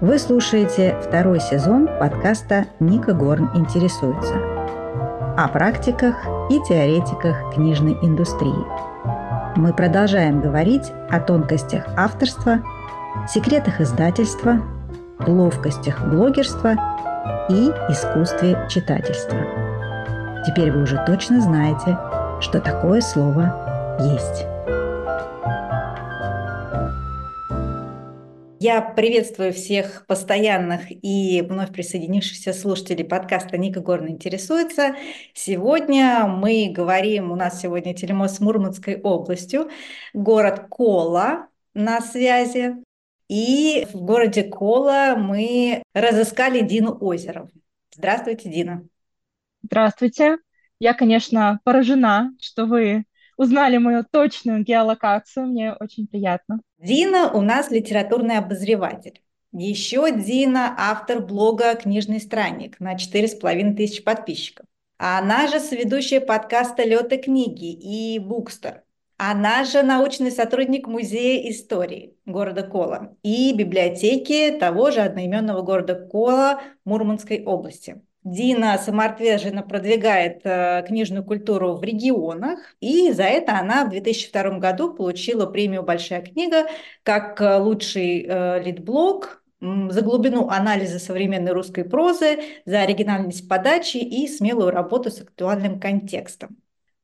Вы слушаете второй сезон подкаста «Ника Горн интересуется» о практиках и теоретиках книжной индустрии. Мы продолжаем говорить о тонкостях авторства, секретах издательства, ловкостях блогерства и искусстве читательства. Теперь вы уже точно знаете, что такое слово «есть». Я приветствую всех постоянных и вновь присоединившихся слушателей подкаста «Ника Горно интересуется». Сегодня мы говорим, у нас сегодня телемост с Мурманской областью, город Кола на связи. И в городе Кола мы разыскали Дину Озерову. Здравствуйте, Дина. Здравствуйте. Я, конечно, поражена, что вы узнали мою точную геолокацию. Мне очень приятно. Дина у нас литературный обозреватель. Еще Дина – автор блога «Книжный странник» на 4,5 тысяч подписчиков. Она же соведущая подкаста «Лёты книги» и «Букстер». Она же научный сотрудник Музея истории города Кола и библиотеки того же одноименного города Кола Мурманской области. Дина самоотверженно продвигает э, книжную культуру в регионах, и за это она в 2002 году получила премию «Большая книга» как э, лучший э, литблог за глубину анализа современной русской прозы, за оригинальность подачи и смелую работу с актуальным контекстом.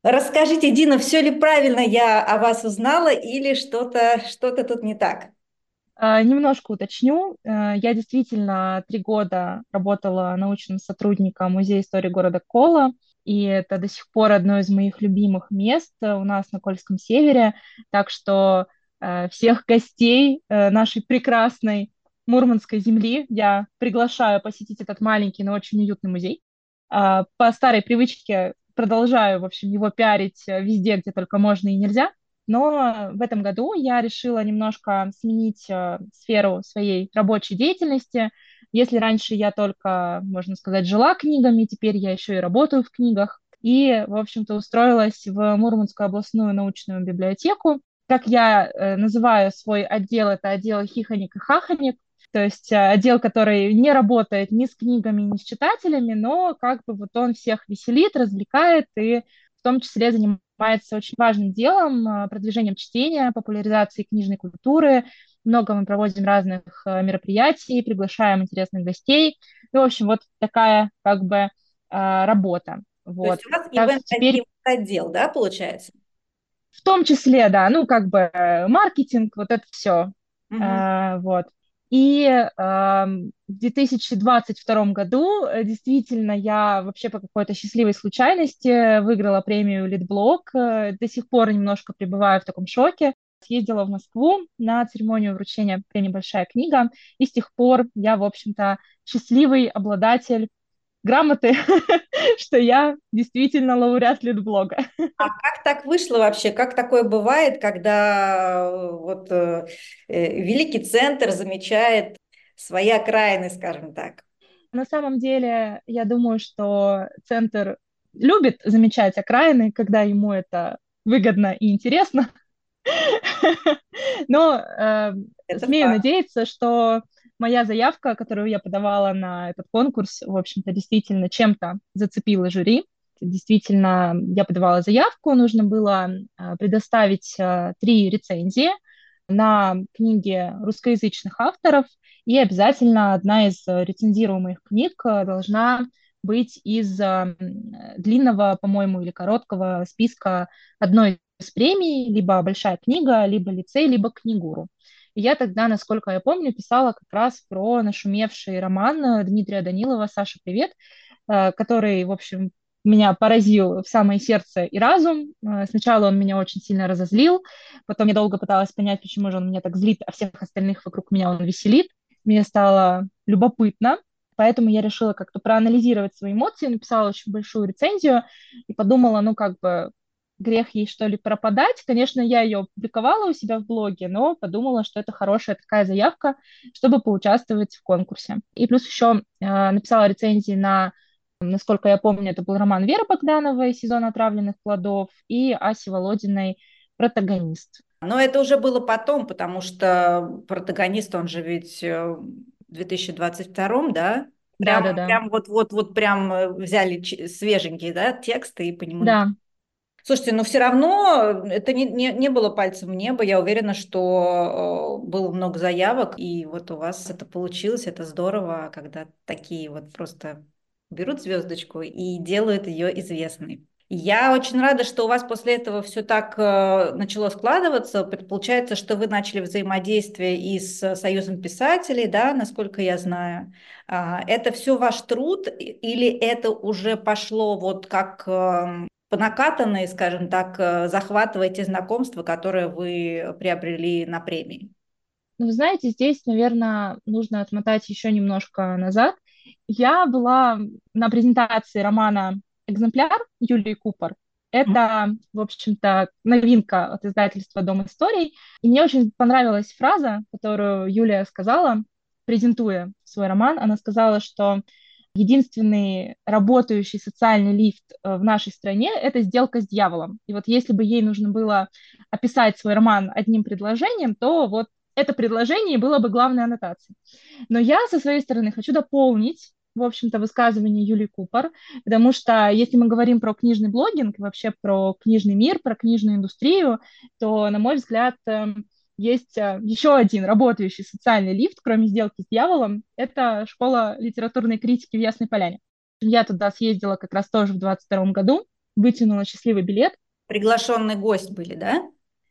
Расскажите, Дина, все ли правильно я о вас узнала или что-то что тут не так? А, немножко уточню. Э, я действительно три года работала научным сотрудником Музея истории города Кола, и это до сих пор одно из моих любимых мест у нас на Кольском севере. Так что э, всех гостей э, нашей прекрасной Мурманской земли я приглашаю посетить этот маленький, но очень уютный музей. А, по старой привычке продолжаю, в общем, его пиарить везде, где только можно и нельзя. Но в этом году я решила немножко сменить э, сферу своей рабочей деятельности. Если раньше я только, можно сказать, жила книгами, теперь я еще и работаю в книгах. И, в общем-то, устроилась в Мурманскую областную научную библиотеку. Как я э, называю свой отдел, это отдел хихоник и хахоник, то есть э, отдел, который не работает ни с книгами, ни с читателями, но как бы вот он всех веселит, развлекает и в том числе занимается занимается очень важным делом, а, продвижением чтения, популяризацией книжной культуры. Много мы проводим разных а, мероприятий, приглашаем интересных гостей. Ну, в общем, вот такая как бы а, работа. Вот. То есть у вас так, теперь... отдел, да, получается? В том числе, да, ну, как бы э, маркетинг, вот это все. Угу. А, вот. И э, в 2022 году действительно я вообще по какой-то счастливой случайности выиграла премию Литблог. Э, до сих пор немножко пребываю в таком шоке. Съездила в Москву на церемонию вручения премии «Большая книга», и с тех пор я, в общем-то, счастливый обладатель грамоты, что я действительно лауреат Литблога. А как так вышло вообще? Как такое бывает, когда э, вот э, э, великий центр замечает свои окраины, скажем так? На самом деле, я думаю, что центр любит замечать окраины, когда ему это выгодно и интересно. Но э, смею факт. надеяться, что моя заявка, которую я подавала на этот конкурс, в общем-то, действительно чем-то зацепила жюри. Действительно, я подавала заявку, нужно было а, предоставить а, три рецензии на книги русскоязычных авторов, и обязательно одна из рецензируемых книг а, должна быть из длинного, по-моему, или короткого списка одной из премий, либо большая книга, либо лицей, либо книгуру. И я тогда, насколько я помню, писала как раз про нашумевший роман э, Дмитрия Данилова «Саша, привет», э, который, в общем, меня поразил в самое сердце и разум. Э, сначала он меня очень сильно разозлил, потом я долго пыталась понять, почему же он меня так злит, а всех остальных вокруг меня он веселит. Мне стало любопытно, поэтому я решила как-то проанализировать свои эмоции, написала очень большую рецензию и подумала, ну, как бы, грех ей, что ли, пропадать. Конечно, я ее опубликовала у себя в блоге, но подумала, что это хорошая такая заявка, чтобы поучаствовать в конкурсе. И плюс еще э, написала рецензии на, насколько я помню, это был роман Веры Богдановой «Сезон отравленных плодов» и Аси Володиной «Протагонист». Но это уже было потом, потому что протагонист, он же ведь 2002 2022, да? Прям, да, да, да. Прям вот-вот-вот прям э, взяли свеженькие, да, тексты и по нему... Да. Слушайте, но все равно это не, не, не было пальцем в небо. Я уверена, что э, было много заявок, и вот у вас это получилось. Это здорово, когда такие вот просто берут звездочку и делают ее известной. Я очень рада, что у вас после этого все так э, начало складываться. Получается, что вы начали взаимодействие и с Союзом писателей, да, насколько я знаю. А, это все ваш труд или это уже пошло вот как э, по накатанной, скажем так, э, захватываете знакомства, которые вы приобрели на премии? Ну, вы знаете, здесь, наверное, нужно отмотать еще немножко назад. Я была на презентации романа экземпляр Юлии Купер. Это, в общем-то, новинка от издательства «Дом историй». И мне очень понравилась фраза, которую Юлия сказала, презентуя свой роман. Она сказала, что единственный работающий социальный лифт э, в нашей стране – это сделка с дьяволом. И вот если бы ей нужно было описать свой роман одним предложением, то вот это предложение было бы главной аннотацией. Но я со своей стороны хочу дополнить в общем-то, высказывание Юлии Купор, потому что если мы говорим про книжный блогинг, вообще про книжный мир, про книжную индустрию, то, на мой взгляд, эм, есть э, еще один работающий социальный лифт, кроме сделки с дьяволом, это школа литературной критики в Ясной Поляне. Я туда съездила как раз тоже в 22 году, вытянула счастливый билет. Приглашенный гость были, да?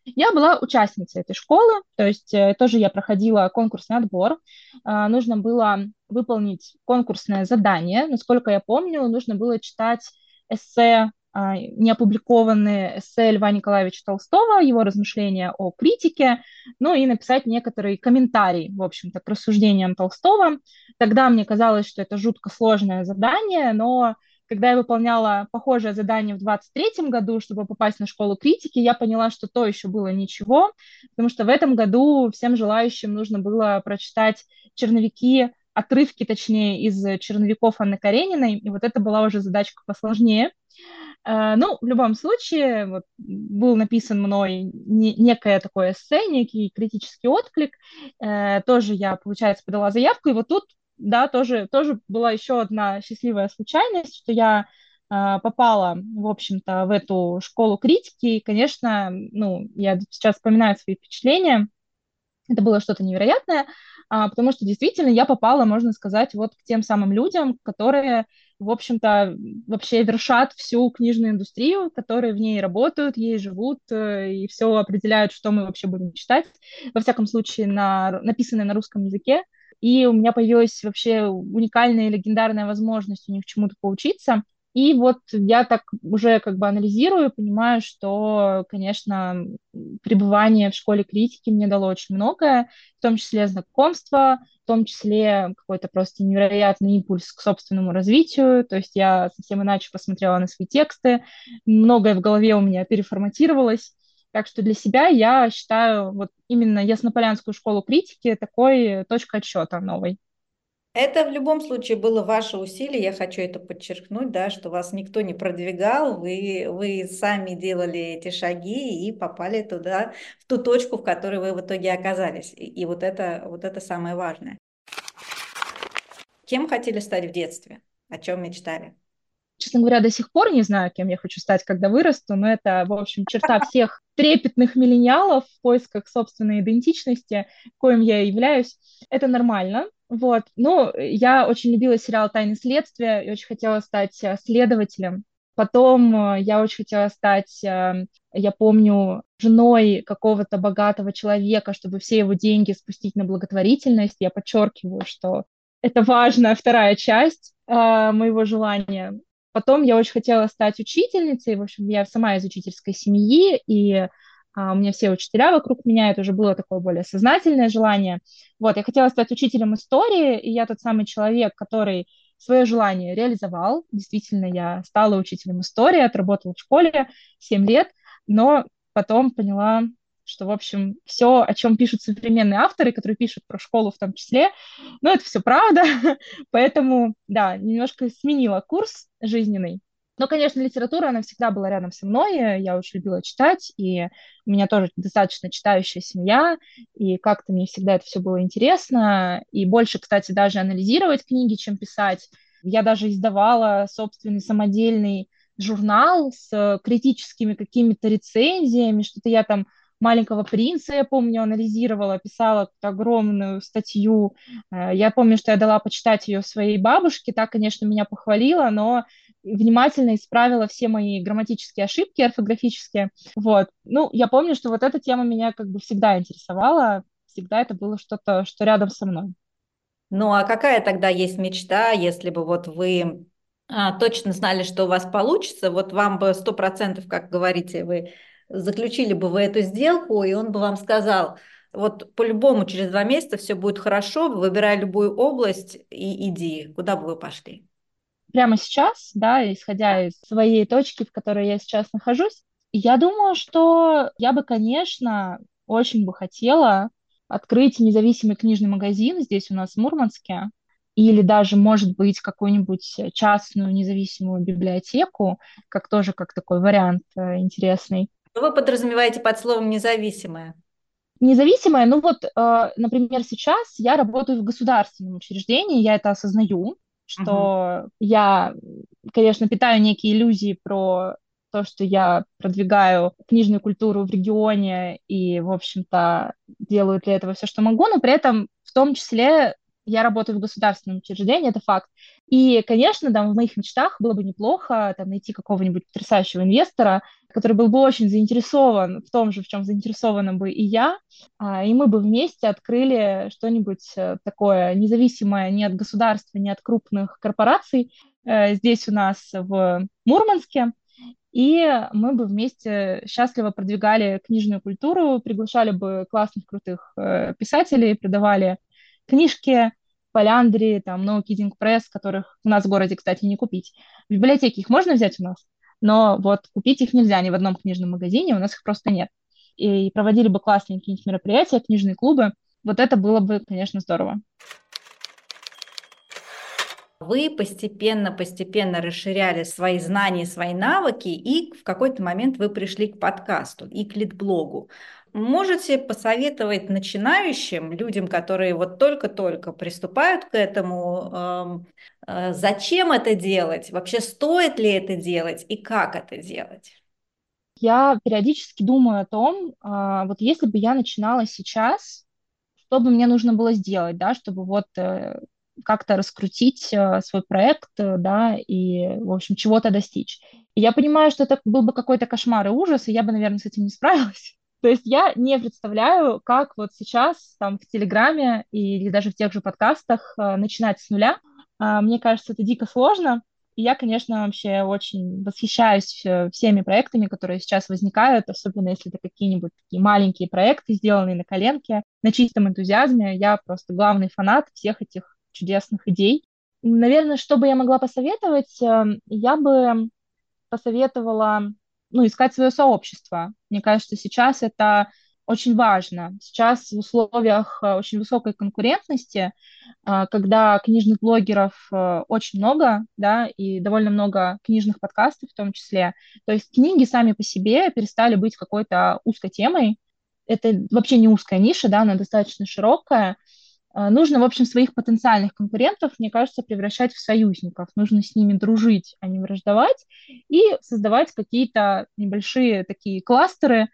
Я была участницей этой школы, то есть э, тоже я проходила конкурсный отбор. А, нужно было выполнить конкурсное задание. Насколько я помню, нужно было читать эссе, неопубликованные эссе Льва Николаевича Толстого, его размышления о критике, ну и написать некоторый комментарий, в общем-то, к рассуждениям Толстого. Тогда мне казалось, что это жутко сложное задание, но когда я выполняла похожее задание в 23 году, чтобы попасть на школу критики, я поняла, что то еще было ничего, потому что в этом году всем желающим нужно было прочитать черновики, отрывки, точнее, из черновиков Анны Карениной, и вот это была уже задачка посложнее. Uh, ну, в любом случае, вот, был написан мной не, некое такое эссе, некий критический отклик. Uh, тоже я, получается, подала заявку, и вот тут да, тоже, тоже была еще одна счастливая случайность, что я э, попала, в общем-то, в эту школу критики, и, конечно, ну, я сейчас вспоминаю свои впечатления, это было что-то невероятное, а, потому что действительно я попала, можно сказать, вот к тем самым людям, которые, в общем-то, вообще вершат всю книжную индустрию, которые в ней работают, ей живут э, и все определяют, что мы вообще будем читать. Во всяком случае, на, написанное на русском языке и у меня появилась вообще уникальная и легендарная возможность у них чему-то поучиться. И вот я так уже как бы анализирую, понимаю, что, конечно, пребывание в школе критики мне дало очень многое, в том числе знакомство, в том числе какой-то просто невероятный импульс к собственному развитию. То есть я совсем иначе посмотрела на свои тексты, многое в голове у меня переформатировалось. Так что для себя я считаю вот именно Яснополянскую школу критики такой точкой отсчета новой. Это в любом случае было ваше усилие, я хочу это подчеркнуть, да, что вас никто не продвигал, вы, вы сами делали эти шаги и попали туда, в ту точку, в которой вы в итоге оказались. И, и вот, это, вот это самое важное. Кем хотели стать в детстве? О чем мечтали? Честно говоря, до сих пор не знаю, кем я хочу стать, когда вырасту, но это, в общем, черта всех трепетных миллениалов в поисках собственной идентичности, коим я являюсь. Это нормально, вот. Ну, я очень любила сериал «Тайны следствия» и очень хотела стать э, следователем. Потом э, я очень хотела стать, э, я помню, женой какого-то богатого человека, чтобы все его деньги спустить на благотворительность. Я подчеркиваю, что это важная вторая часть моего желания. Потом я очень хотела стать учительницей, в общем, я сама из учительской семьи, и а, у меня все учителя вокруг меня, это уже было такое более сознательное желание. Вот, я хотела стать учителем истории, и я тот самый человек, который свое желание реализовал. Действительно, я стала учителем истории, отработала в школе 7 лет, но потом поняла, что, в общем, все, о чем пишут современные авторы, которые пишут про школу в том числе, ну, это все правда, поэтому, да, немножко сменила курс жизненный, Но, конечно, литература, она всегда была рядом со мной, я очень любила читать, и у меня тоже достаточно читающая семья, и как-то мне всегда это все было интересно, и больше, кстати, даже анализировать книги, чем писать. Я даже издавала собственный самодельный журнал с критическими какими-то рецензиями, что-то я там «Маленького принца», я помню, анализировала, писала огромную статью. Э, я помню, что я дала почитать ее своей бабушке, та, конечно, меня похвалила, но внимательно исправила все мои грамматические ошибки орфографические. Вот. Ну, я помню, что вот эта тема меня как бы всегда интересовала, всегда это было что-то, что рядом со мной. Ну, а какая тогда есть мечта, если бы вот вы а, точно знали, что у вас получится, вот вам бы сто процентов, как говорите, вы заключили бы вы эту сделку, и он бы вам сказал, вот по-любому через два месяца все будет хорошо, выбирай любую область и иди, куда бы вы пошли? Прямо сейчас, да, исходя из своей точки, в которой я сейчас нахожусь, я думаю, что я бы, конечно, очень бы хотела открыть независимый книжный магазин здесь у нас в Мурманске, или даже, может быть, какую-нибудь частную независимую библиотеку, как тоже как такой вариант э, интересный. Что вы подразумеваете под словом «независимое»? Независимое, ну вот, э, например, сейчас я работаю в государственном учреждении, я это осознаю, что угу. я, конечно, питаю некие иллюзии про то, что я продвигаю книжную культуру в регионе и, в общем-то, делаю для этого все, что могу, но при этом в том числе я работаю в государственном учреждении, это факт. И, конечно, да, в моих мечтах было бы неплохо там, найти какого-нибудь потрясающего инвестора, который был бы очень заинтересован в том же, в чем заинтересована бы и я, а, и мы бы вместе открыли что-нибудь э, такое независимое ни от государства, ни от крупных корпораций э, здесь у нас в Мурманске, и мы бы вместе счастливо продвигали книжную культуру, приглашали бы классных, крутых э, писателей, продавали книжки, Поляндрии, там, No Kidding Press, которых у нас в городе, кстати, не купить. В библиотеке их можно взять у нас, но вот купить их нельзя ни в одном книжном магазине, у нас их просто нет. И проводили бы классные какие-нибудь мероприятия, книжные клубы. Вот это было бы, конечно, здорово. Вы постепенно-постепенно расширяли свои знания, свои навыки, и в какой-то момент вы пришли к подкасту и к литблогу. Можете посоветовать начинающим, людям, которые вот только-только приступают к этому, э, зачем это делать, вообще стоит ли это делать и как это делать? Я периодически думаю о том, а, вот если бы я начинала сейчас, что бы мне нужно было сделать, да, чтобы вот э, как-то раскрутить э, свой проект, да, и, в общем, чего-то достичь. И я понимаю, что это был бы какой-то кошмар и ужас, и я бы, наверное, с этим не справилась. То есть я не представляю, как вот сейчас там в Телеграме или даже в тех же подкастах э, начинать с нуля. Э, мне кажется, это дико сложно. И я, конечно, вообще очень восхищаюсь э, всеми проектами, которые сейчас возникают, особенно если это какие-нибудь такие маленькие проекты, сделанные на коленке, на чистом энтузиазме. Я просто главный фанат всех этих чудесных идей. Наверное, что бы я могла посоветовать, эм, я бы посоветовала ну, искать свое сообщество. Мне кажется, сейчас это очень важно. Сейчас в условиях э, очень высокой конкурентности, э, когда книжных блогеров э, очень много, да, и довольно много книжных подкастов в том числе, то есть книги сами по себе перестали быть какой-то узкой темой. Это вообще не узкая ниша, да, она достаточно широкая, нужно, в общем, своих потенциальных конкурентов, мне кажется, превращать в союзников. Нужно с ними дружить, а не враждовать, и создавать какие-то небольшие такие кластеры,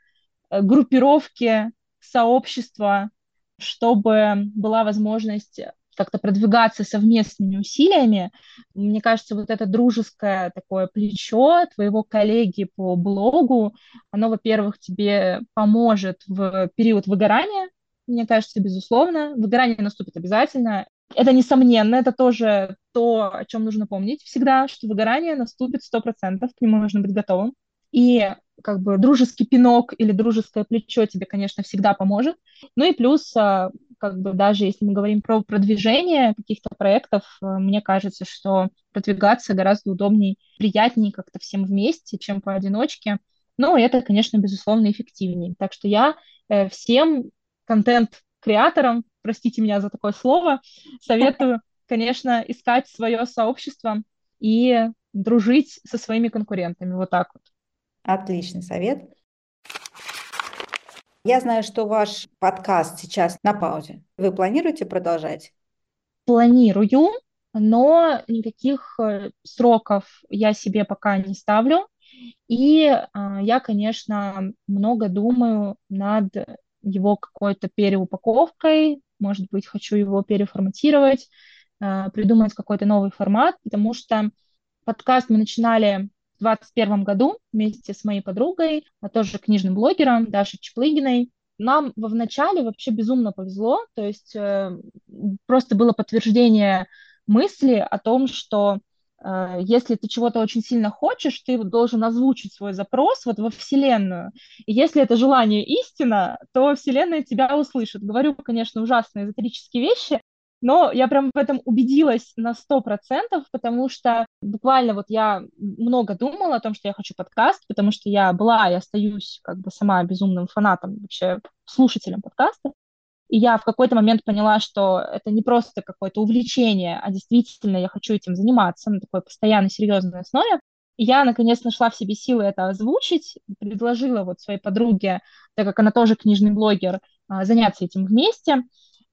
э, группировки, сообщества, чтобы была возможность как-то продвигаться совместными усилиями. Мне кажется, вот это дружеское такое плечо твоего коллеги по блогу, оно, во-первых, тебе поможет в период выгорания, мне кажется, безусловно. Выгорание наступит обязательно. Это несомненно, это тоже то, о чем нужно помнить всегда, что выгорание наступит сто процентов, к нему нужно быть готовым. И как бы дружеский пинок или дружеское плечо тебе, конечно, всегда поможет. Ну и плюс, а, как бы даже если мы говорим про продвижение каких-то проектов, а, мне кажется, что продвигаться гораздо удобнее, приятнее как-то всем вместе, чем поодиночке. Ну, это, конечно, безусловно, эффективнее. Так что я э, всем контент-креаторам, простите меня за такое слово, советую, конечно, искать свое сообщество и дружить со своими конкурентами. Вот так вот. Отличный совет. Я знаю, что ваш подкаст сейчас на паузе. Вы планируете продолжать? Планирую, но никаких э, сроков я себе пока не ставлю. И а, я, конечно, много думаю над его какой-то переупаковкой, может быть, хочу его переформатировать, а, придумать какой-то новый формат, потому что подкаст мы начинали 2021 году вместе с моей подругой, а тоже книжным блогером Дашей Чеплыгиной. Нам в начале вообще безумно повезло, то есть э, просто было подтверждение мысли о том, что если ты чего-то очень сильно хочешь, ты должен озвучить свой запрос вот во Вселенную. И если это желание истина, то Вселенная тебя услышит. Говорю, конечно, ужасные эзотерические вещи, но я прям в этом убедилась на сто процентов, потому что буквально вот я много думала о том, что я хочу подкаст, потому что я была и остаюсь как бы сама безумным фанатом, вообще слушателем подкаста. И я в какой-то момент поняла, что это не просто какое-то увлечение, а действительно я хочу этим заниматься на такой постоянной серьезной основе. И я, наконец, нашла в себе силы это озвучить, предложила вот своей подруге, так как она тоже книжный блогер, а, заняться этим вместе.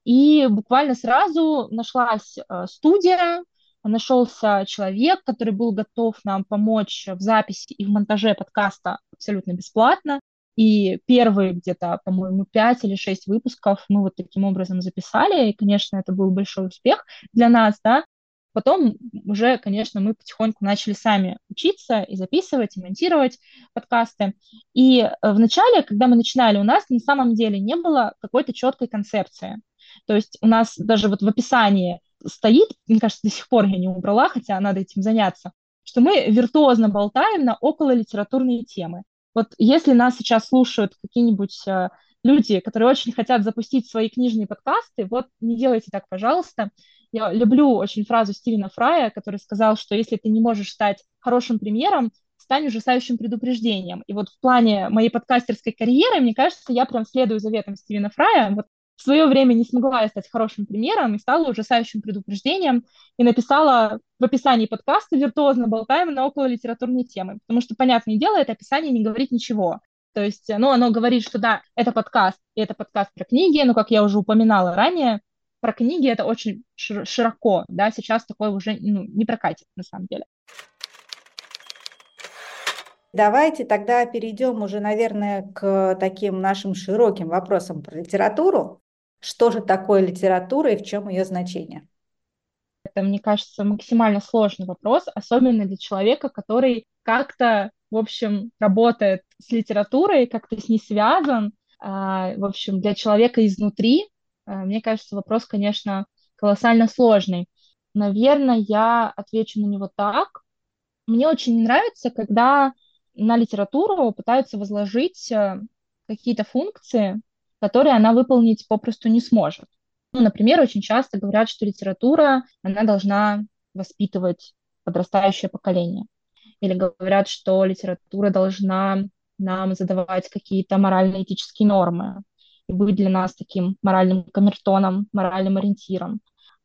И буквально сразу нашлась э, студия, нашелся человек, который был готов нам помочь в записи и в монтаже подкаста абсолютно бесплатно. И первые где-то, по-моему, пять или шесть выпусков мы вот таким образом записали. И, конечно, это был большой успех для нас, да. Потом уже, конечно, мы потихоньку начали сами учиться и записывать, и монтировать подкасты. И э, вначале, когда мы начинали, у нас на самом деле не было какой-то четкой концепции. То есть у нас даже вот в описании стоит, мне кажется, до сих пор я не убрала, хотя надо этим заняться, что мы виртуозно болтаем на около литературные темы. Вот если нас сейчас слушают какие-нибудь э, люди, которые очень хотят запустить свои книжные подкасты, вот не делайте так, пожалуйста. Я люблю очень фразу Стивена Фрая, который сказал, что если ты не можешь стать хорошим примером, стань ужасающим предупреждением. И вот в плане моей подкастерской карьеры, мне кажется, я прям следую заветам Стивена Фрая. Вот в свое время не смогла я стать хорошим примером и стала ужасающим предупреждением и написала в описании подкаста «Виртуозно болтаем на около литературной темы», потому что, понятное дело, это описание не говорит ничего. То есть, ну, оно говорит, что да, это подкаст, и это подкаст про книги, но, как я уже упоминала ранее, про книги это очень широко, да, сейчас такое уже ну, не прокатит на самом деле. Давайте тогда перейдем уже, наверное, к таким нашим широким вопросам про литературу. Что же такое литература и в чем ее значение? Это, мне кажется, максимально сложный вопрос, особенно для человека, который как-то, в общем, работает с литературой, как-то с ней связан. А, в общем, для человека изнутри, а, мне кажется, вопрос, конечно, колоссально сложный. Наверное, я отвечу на него так. Мне очень нравится, когда на литературу пытаются возложить э, какие-то функции, которые она выполнить попросту не сможет. Ну, например, очень часто говорят, что литература, она должна воспитывать подрастающее поколение. Или говорят, что литература должна нам задавать какие-то морально-этические нормы и быть для нас таким моральным камертоном, моральным ориентиром.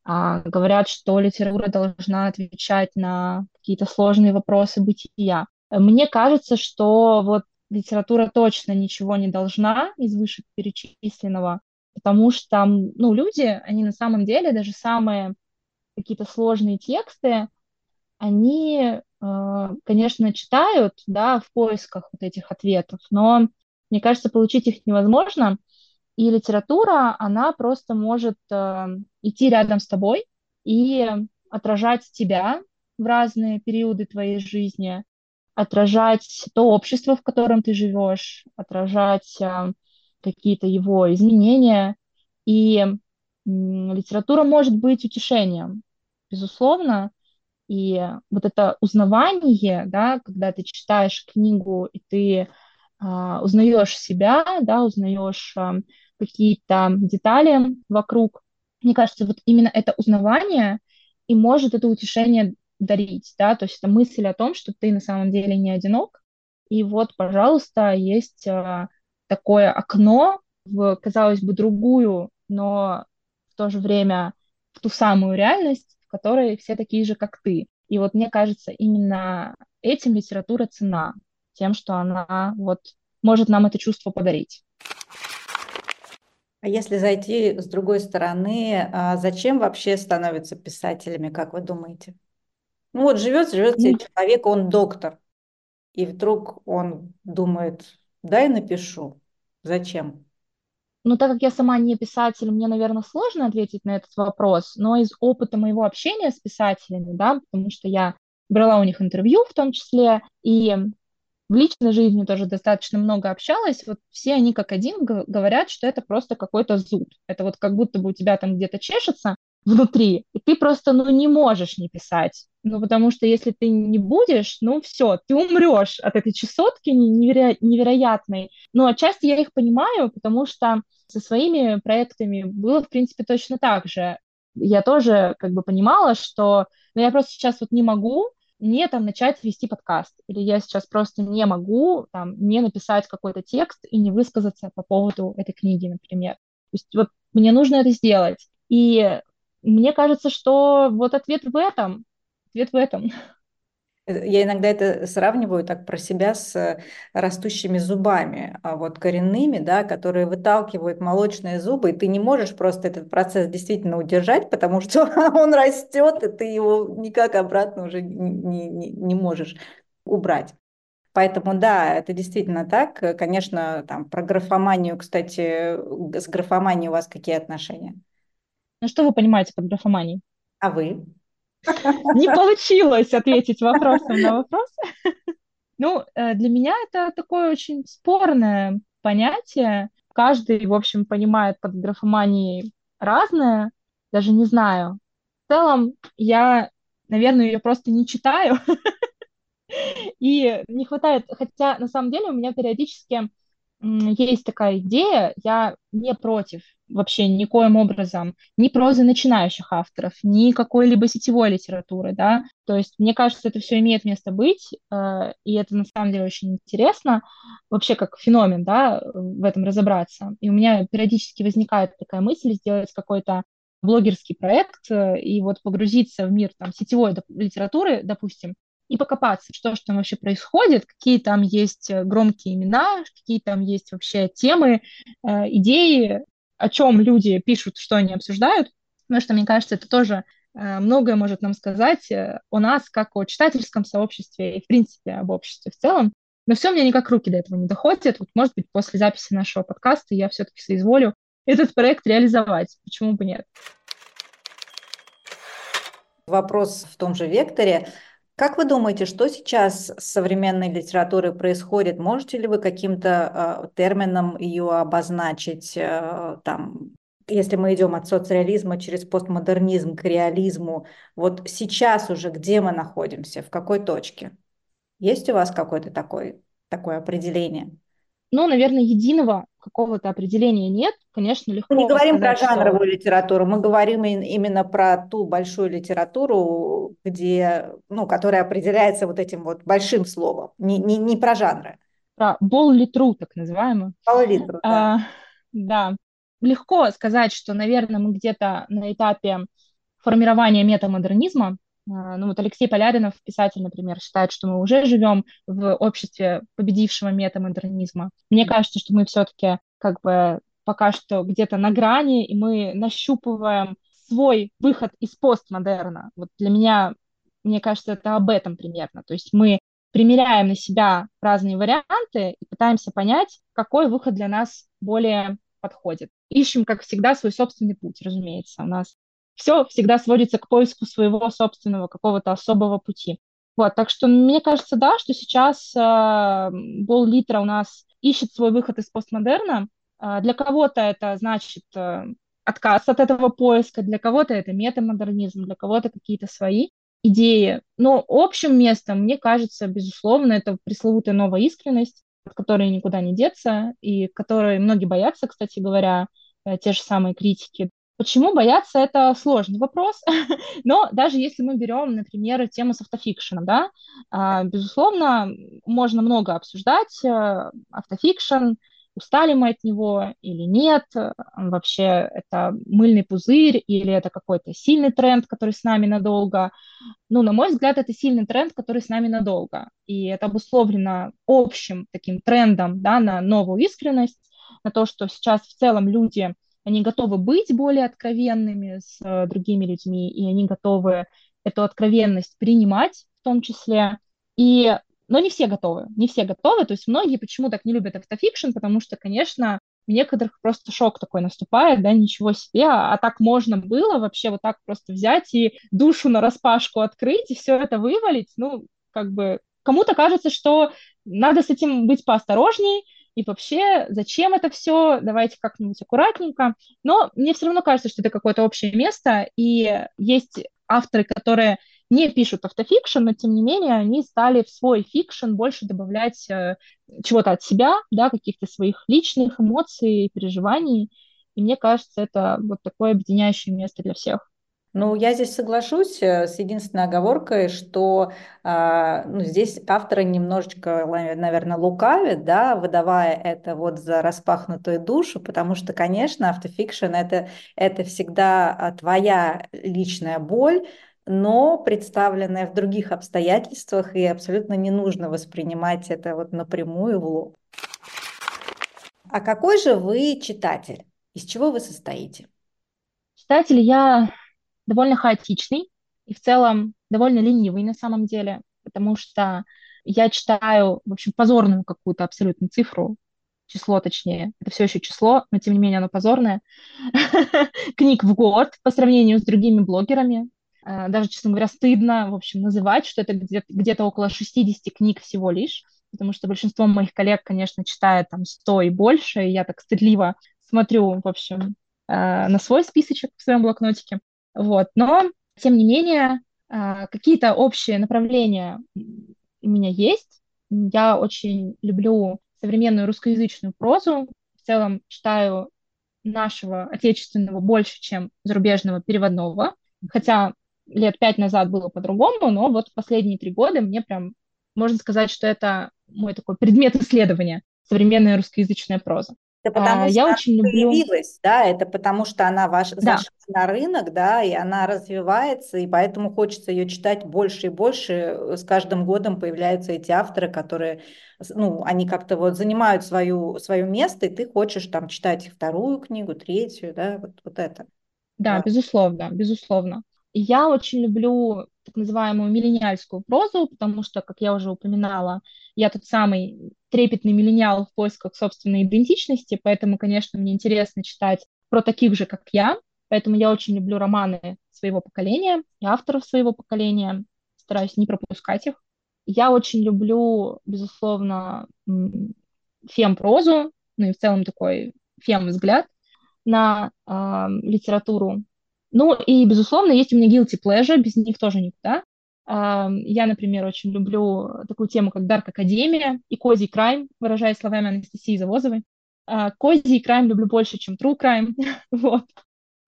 А, говорят, что литература должна отвечать на какие-то сложные вопросы бытия. Мне кажется, что вот литература точно ничего не должна из вышеперечисленного, потому что ну, люди, они на самом деле, даже самые какие-то сложные тексты, они, э, конечно, читают, да, в поисках вот этих ответов, но мне кажется, получить их невозможно, и литература, она просто может э, идти рядом с тобой и отражать тебя в разные периоды твоей жизни, отражать то общество, в котором ты живешь, отражать э, какие-то его изменения. И э, литература может быть утешением, безусловно. И вот это узнавание, да, когда ты читаешь книгу и ты э, узнаешь себя, да, узнаешь э, какие-то детали вокруг, мне кажется, вот именно это узнавание и может это утешение дарить, да, то есть это мысль о том, что ты на самом деле не одинок, и вот, пожалуйста, есть а, такое окно в, казалось бы, другую, но в то же время в ту самую реальность, в которой все такие же, как ты. И вот мне кажется, именно этим литература цена, тем, что она вот может нам это чувство подарить. А если зайти с другой стороны, а зачем вообще становятся писателями, как вы думаете? Ну вот живет, живет себе человек, он доктор, и вдруг он думает, дай напишу. Зачем? Ну, так как я сама не писатель, мне, наверное, сложно ответить на этот вопрос, но из опыта моего общения с писателями, да, потому что я брала у них интервью в том числе, и в личной жизни тоже достаточно много общалась, вот все они как один говорят, что это просто какой-то зуд. Это вот как будто бы у тебя там где-то чешется внутри, и ты просто, ну, не можешь не писать. Ну, потому что если ты не будешь, ну, все, ты умрешь от этой чесотки неверо- невероятной. Но отчасти я их понимаю, потому что со своими проектами было, в принципе, точно так же. Я тоже как бы понимала, что ну, я просто сейчас вот не могу не там начать вести подкаст, или я сейчас просто не могу там не написать какой-то текст и не высказаться по поводу этой книги, например. То есть вот мне нужно это сделать. И мне кажется, что вот ответ в этом, ответ в этом. Э, я иногда это сравниваю так про себя с э, растущими зубами, а вот коренными, да, которые выталкивают молочные зубы, и ты не можешь просто этот процесс действительно удержать, потому что он растет, и ты его никак обратно уже не, не, не можешь убрать. Поэтому да, это действительно так. Конечно, там про графоманию, кстати, с графоманией у вас какие отношения? Ну что вы понимаете под графоманией? А вы? Не получилось ответить вопросом на вопрос. Ну, э, для меня это такое очень спорное понятие. Каждый, в общем, понимает под графоманией разное. Даже не знаю. В целом, я, наверное, ее просто не читаю. И не хватает, хотя на самом деле у меня периодически есть такая идея, я не против вообще никоим образом ни прозы начинающих авторов, ни какой-либо сетевой литературы, да, то есть мне кажется, это все имеет место быть, э, и это на самом деле очень интересно, вообще как феномен, да, в этом разобраться, и у меня периодически возникает такая мысль сделать какой-то блогерский проект э, и вот погрузиться в мир там сетевой литературы, допустим, и покопаться, что же там вообще происходит, какие там есть э, громкие имена, какие там есть вообще темы, э, идеи, о чем люди пишут, что они обсуждают, потому что, мне кажется, это тоже э, многое может нам сказать о нас, как о читательском сообществе и, в принципе, об обществе в целом. Но все мне никак руки до этого не доходят. Вот, может быть, после записи нашего подкаста я все-таки соизволю этот проект реализовать. Почему бы нет? Вопрос в том же векторе. Как вы думаете, что сейчас с современной литературой происходит? Можете ли вы каким-то э, термином ее обозначить? Э, там, если мы идем от соцреализма через постмодернизм к реализму, вот сейчас уже где мы находимся, в какой точке? Есть у вас какое-то такое, такое определение? Ну, наверное, единого какого-то определения нет. Конечно, легко Мы не говорим сказать, про жанровую что... литературу, мы говорим именно про ту большую литературу, где, ну, которая определяется вот этим вот большим словом, не, не, не про жанры. Про бол-литру, так называемую. Бол-литру, да. А, да. Легко сказать, что, наверное, мы где-то на этапе формирования метамодернизма, ну вот Алексей Поляринов, писатель, например, считает, что мы уже живем в обществе победившего метамодернизма. Мне кажется, что мы все-таки как бы пока что где-то на грани, и мы нащупываем свой выход из постмодерна. Вот для меня, мне кажется, это об этом примерно. То есть мы примеряем на себя разные варианты и пытаемся понять, какой выход для нас более подходит. Ищем, как всегда, свой собственный путь, разумеется. У нас все всегда сводится к поиску своего собственного какого-то особого пути. Вот, так что мне кажется, да, что сейчас э, Бол-Литра у нас ищет свой выход из постмодерна. Э, для кого-то это значит э, отказ от этого поиска, для кого-то это метамодернизм, для кого-то какие-то свои идеи. Но общим местом, мне кажется, безусловно, это пресловутая новая искренность, от которой никуда не деться, и которой многие боятся, кстати говоря, э, те же самые критики. Почему бояться, это сложный вопрос, но даже если мы берем, например, тему с автофикшеном, да, а, безусловно, можно много обсуждать э, автофикшн, устали мы от него или нет, вообще это мыльный пузырь или это какой-то сильный тренд, который с нами надолго. Ну, на мой взгляд, это сильный тренд, который с нами надолго. И это обусловлено общим таким трендом да, на новую искренность, на то, что сейчас в целом люди, они готовы быть более откровенными с э, другими людьми, и они готовы эту откровенность принимать в том числе. И но не все готовы, не все готовы, то есть многие почему так не любят автофикшн, потому что, конечно, у некоторых просто шок такой наступает, да, ничего себе, а, а так можно было вообще вот так просто взять и душу на распашку открыть и все это вывалить, ну, как бы кому-то кажется, что надо с этим быть поосторожней, и вообще, зачем это все, давайте как-нибудь аккуратненько. Но мне все равно кажется, что это какое-то общее место, и есть авторы, которые не пишут автофикшн, но тем не менее они стали в свой фикшн больше добавлять э, чего-то от себя, да, каких-то своих личных эмоций, переживаний. И мне кажется, это вот такое объединяющее место для всех. Ну, я здесь соглашусь э, с единственной оговоркой, что э, ну, здесь авторы немножечко, наверное, лукавят, да, выдавая это вот за распахнутую душу, потому что, конечно, автофикшн это, это всегда а, твоя личная боль, но представленная в других обстоятельствах, и абсолютно не нужно воспринимать это вот напрямую в лоб. А какой же вы читатель? Из чего вы состоите? Читатель я довольно хаотичный и в целом довольно ленивый на самом деле, потому что я читаю, в общем, позорную какую-то абсолютно цифру, число точнее, это все еще число, но тем не менее оно позорное, книг в год по сравнению с другими блогерами, Э, даже, честно говоря, стыдно, в общем, называть, что это где-то, около 60 книг всего лишь, потому что большинство моих коллег, конечно, читает там 100 и больше, и я так стыдливо смотрю, в общем, э, на свой списочек в своем блокнотике. Вот. Но, тем не менее, э, какие-то общие направления у меня есть. Я очень люблю современную русскоязычную прозу. В целом читаю нашего отечественного больше, чем зарубежного переводного. Хотя лет пять назад было по-другому, но вот последние три года мне прям, можно сказать, что это мой такой предмет исследования, современная русскоязычная проза. Это потому а, что я она очень люблю... появилась, да, это потому что она ваш... да. зашла на рынок, да, и она развивается, и поэтому хочется ее читать больше и больше. С каждым годом появляются эти авторы, которые, ну, они как-то вот занимают свою, свое место, и ты хочешь там читать вторую книгу, третью, да, вот, вот это. Да, да, безусловно, безусловно. Я очень люблю так называемую миллениальскую прозу, потому что, как я уже упоминала, я тот самый трепетный миллениал в поисках собственной идентичности, поэтому, конечно, мне интересно читать про таких же, как я, поэтому я очень люблю романы своего поколения и авторов своего поколения, стараюсь не пропускать их. Я очень люблю, безусловно, фем-прозу, ну и в целом такой фем-взгляд на э, литературу. Ну и, безусловно, есть у меня guilty pleasure, без них тоже никуда. Я, например, очень люблю такую тему, как Dark Академия и Козий Крайм, выражая словами Анастасии Завозовой. А, Козий Крайм люблю больше, чем True Crime. вот.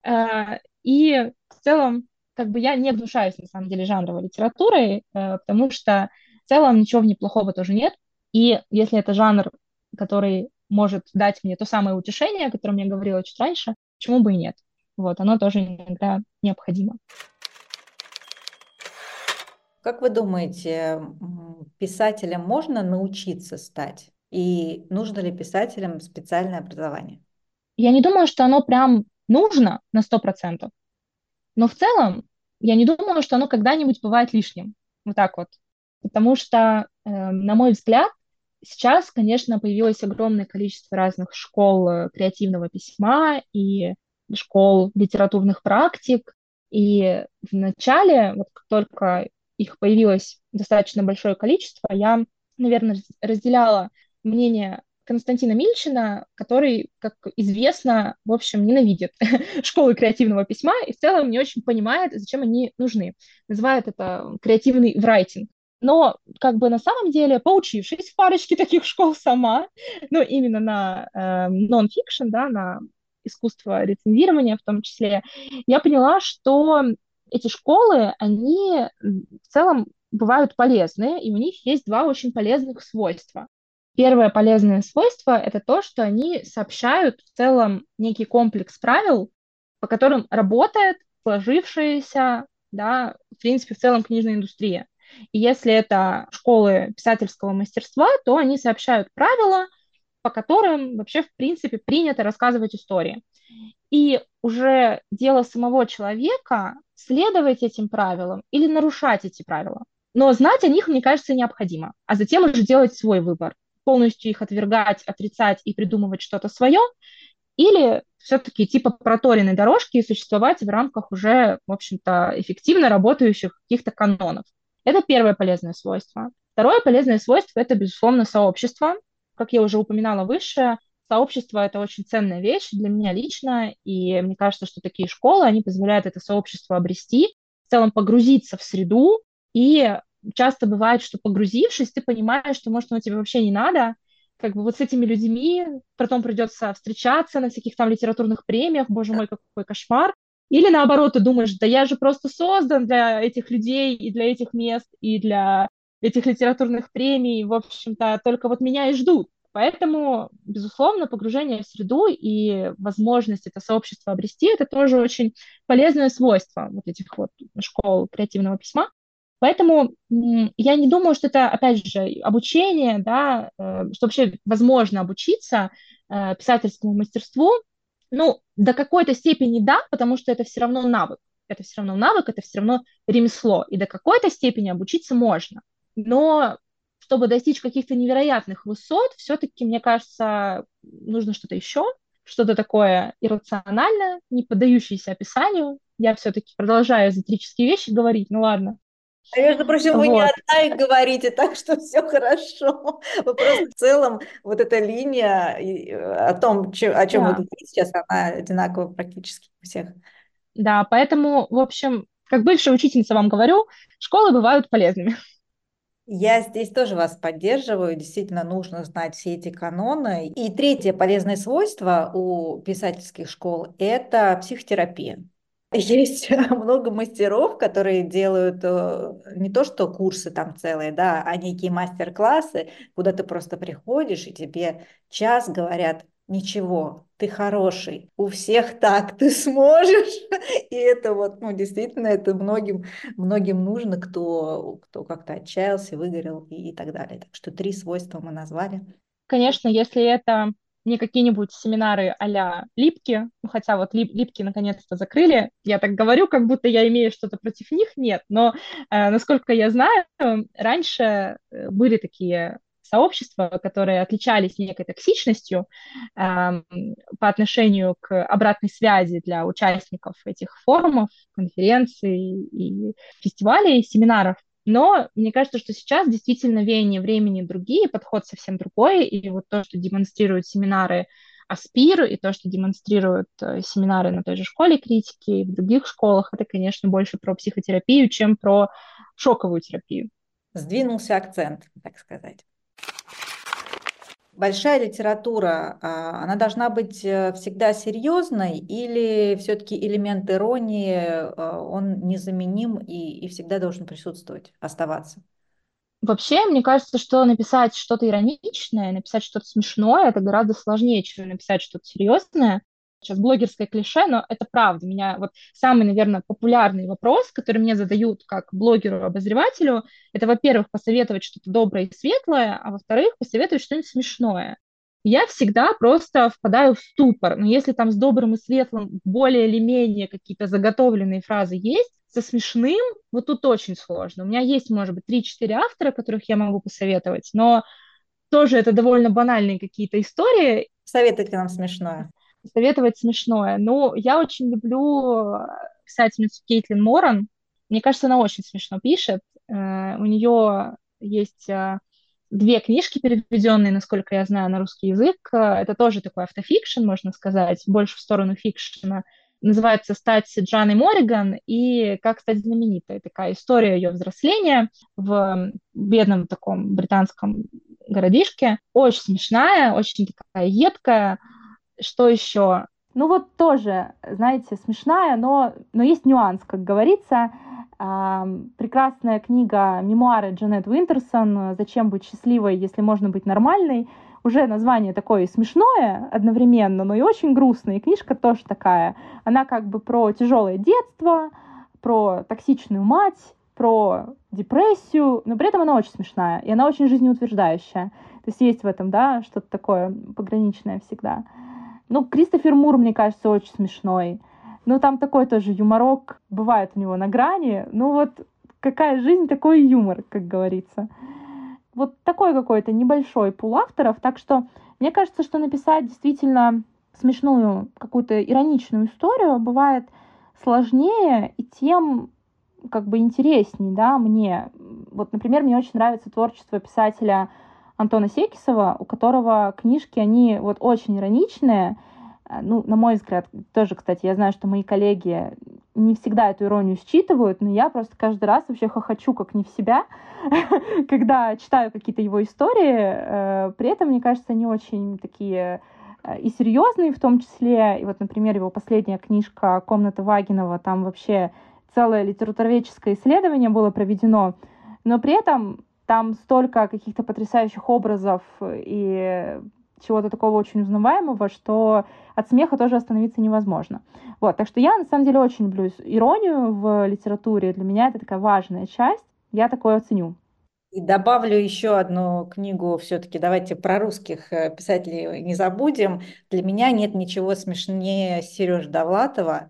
А, и в целом, как бы я не гнушаюсь, на самом деле, жанровой литературой, э, потому что в целом ничего в ней тоже нет. И если это жанр, который может дать мне то самое утешение, о котором я говорила чуть раньше, почему бы и нет? Вот, оно тоже иногда необходимо. Как вы думаете, писателям можно научиться стать? И нужно ли писателям специальное образование? Я не думаю, что оно прям нужно на сто процентов. Но в целом я не думаю, что оно когда-нибудь бывает лишним. Вот так вот. Потому что, э, на мой взгляд, сейчас, конечно, появилось огромное количество разных школ э, креативного письма и школ литературных практик. И в начале, вот как только их появилось достаточно большое количество, я, наверное, разделяла мнение Константина Мильчина, который, как известно, в общем, ненавидит школы креативного письма и в целом не очень понимает, зачем они нужны. Называет это креативный врайтинг. Но как бы на самом деле, поучившись в парочке таких школ сама, ну, именно на э, non-fiction, да, на искусство рецензирования в том числе, я поняла, что эти школы, они в целом бывают полезны, и у них есть два очень полезных свойства. Первое полезное свойство — это то, что они сообщают в целом некий комплекс правил, по которым работает сложившаяся, да, в принципе, в целом книжная индустрия. И если это школы писательского мастерства, то они сообщают правила, по которым вообще, в принципе, принято рассказывать истории. И уже дело самого человека следовать этим правилам или нарушать эти правила. Но знать о них, мне кажется, необходимо, а затем уже делать свой выбор полностью их отвергать, отрицать и придумывать что-то свое, или все-таки типа проторенной дорожки и существовать в рамках уже, в общем-то, эффективно работающих каких-то канонов. Это первое полезное свойство. Второе полезное свойство – это, безусловно, сообщество. Как я уже упоминала выше, сообщество – это очень ценная вещь для меня лично, и мне кажется, что такие школы, они позволяют это сообщество обрести, в целом погрузиться в среду и часто бывает, что погрузившись, ты понимаешь, что, может, оно тебе вообще не надо, как бы вот с этими людьми потом придется встречаться на всяких там литературных премиях, боже мой, какой кошмар. Или наоборот, ты думаешь, да я же просто создан для этих людей и для этих мест, и для этих литературных премий, в общем-то, только вот меня и ждут. Поэтому, безусловно, погружение в среду и возможность это сообщество обрести, это тоже очень полезное свойство вот этих вот школ креативного письма. Поэтому я не думаю, что это, опять же, обучение, да, э, что вообще возможно обучиться э, писательскому мастерству. Ну, до какой-то степени да, потому что это все равно навык. Это все равно навык, это все равно ремесло. И до какой-то степени обучиться можно. Но чтобы достичь каких-то невероятных высот, все-таки, мне кажется, нужно что-то еще, что-то такое иррациональное, не поддающееся описанию. Я все-таки продолжаю эзотерические вещи говорить, ну ладно. А между прочим, вот. вы не одна их говорите, так что все хорошо. Вы просто в целом, вот эта линия э, о том, о чем да. вы говорите сейчас, она одинаковая практически у всех. Да, поэтому, в общем, как бывшая учительница вам говорю, школы бывают полезными. Я здесь тоже вас поддерживаю. Действительно, нужно знать все эти каноны. И третье полезное свойство у писательских школ – это психотерапия. Есть много мастеров, которые делают э, не то что курсы там целые, да, а некие мастер-классы, куда ты просто приходишь, и тебе час говорят, ничего, ты хороший, у всех так, ты сможешь. И это вот, ну, действительно, это многим, многим нужно, кто, кто как-то отчаялся, выгорел и, и так далее. Так что три свойства мы назвали. Конечно, если это не какие-нибудь семинары а-ля Липки, ну, хотя вот лип, Липки наконец-то закрыли, я так говорю, как будто я имею что-то против них, нет, но, э, насколько я знаю, раньше э, были такие сообщества, которые отличались некой токсичностью э, по отношению к обратной связи для участников этих форумов, конференций и фестивалей, семинаров. Но мне кажется, что сейчас действительно веяние времени другие, подход совсем другой, и вот то, что демонстрируют семинары Аспир, и то, что демонстрируют э, семинары на той же школе критики и в других школах, это, конечно, больше про психотерапию, чем про шоковую терапию. Сдвинулся акцент, так сказать большая литература, а, она должна быть э, всегда серьезной или все-таки элемент иронии, а, он незаменим и, и всегда должен присутствовать, оставаться? Вообще, мне кажется, что написать что-то ироничное, написать что-то смешное, это гораздо сложнее, чем написать что-то серьезное сейчас блогерское клише, но это правда. Меня вот самый, наверное, популярный вопрос, который мне задают как блогеру-обозревателю, это, во-первых, посоветовать что-то доброе и светлое, а во-вторых, посоветовать что-нибудь смешное. Я всегда просто впадаю в ступор. Но если там с добрым и светлым более или менее какие-то заготовленные фразы есть, со смешным вот тут очень сложно. У меня есть, может быть, 3-4 автора, которых я могу посоветовать, но тоже это довольно банальные какие-то истории. Советуйте нам смешное советовать смешное. Ну, я очень люблю э, писательницу Кейтлин Моран. Мне кажется, она очень смешно пишет. Uh, у нее есть uh, две книжки переведенные, насколько я знаю, на русский язык. Это тоже такой автофикшн, можно сказать, больше в сторону фикшена. Называется «Стать Джаной Мориган» и «Как стать знаменитой». Такая история ее взросления в бедном таком британском городишке. Очень смешная, очень такая едкая, что еще? Ну вот тоже, знаете, смешная, но, но есть нюанс, как говорится. Прекрасная книга «Мемуары Джанет Уинтерсон. Зачем быть счастливой, если можно быть нормальной?» Уже название такое смешное одновременно, но и очень грустное. И книжка тоже такая. Она как бы про тяжелое детство, про токсичную мать, про депрессию, но при этом она очень смешная, и она очень жизнеутверждающая. То есть есть в этом, да, что-то такое пограничное всегда. Ну, Кристофер Мур, мне кажется, очень смешной. Ну, там такой тоже юморок бывает у него на грани. Ну, вот какая жизнь, такой юмор, как говорится. Вот такой какой-то небольшой пул авторов. Так что мне кажется, что написать действительно смешную, какую-то ироничную историю бывает сложнее и тем как бы интересней, да, мне. Вот, например, мне очень нравится творчество писателя Антона Секисова, у которого книжки, они вот очень ироничные, э, ну, на мой взгляд, тоже, кстати, я знаю, что мои коллеги не всегда эту иронию считывают, но я просто каждый раз вообще хохочу как не в себя, когда читаю какие-то его истории. Э, при этом, мне кажется, они очень такие э, и серьезные в том числе. И вот, например, его последняя книжка «Комната Вагинова», там вообще целое литературоведческое исследование было проведено, но при этом там столько каких-то потрясающих образов и чего-то такого очень узнаваемого, что от смеха тоже остановиться невозможно. Вот, так что я на самом деле очень люблю иронию в литературе. Для меня это такая важная часть. Я такое оценю. И добавлю еще одну книгу, все-таки давайте про русских э, писателей не забудем. Для меня нет ничего смешнее Сережи Довлатова.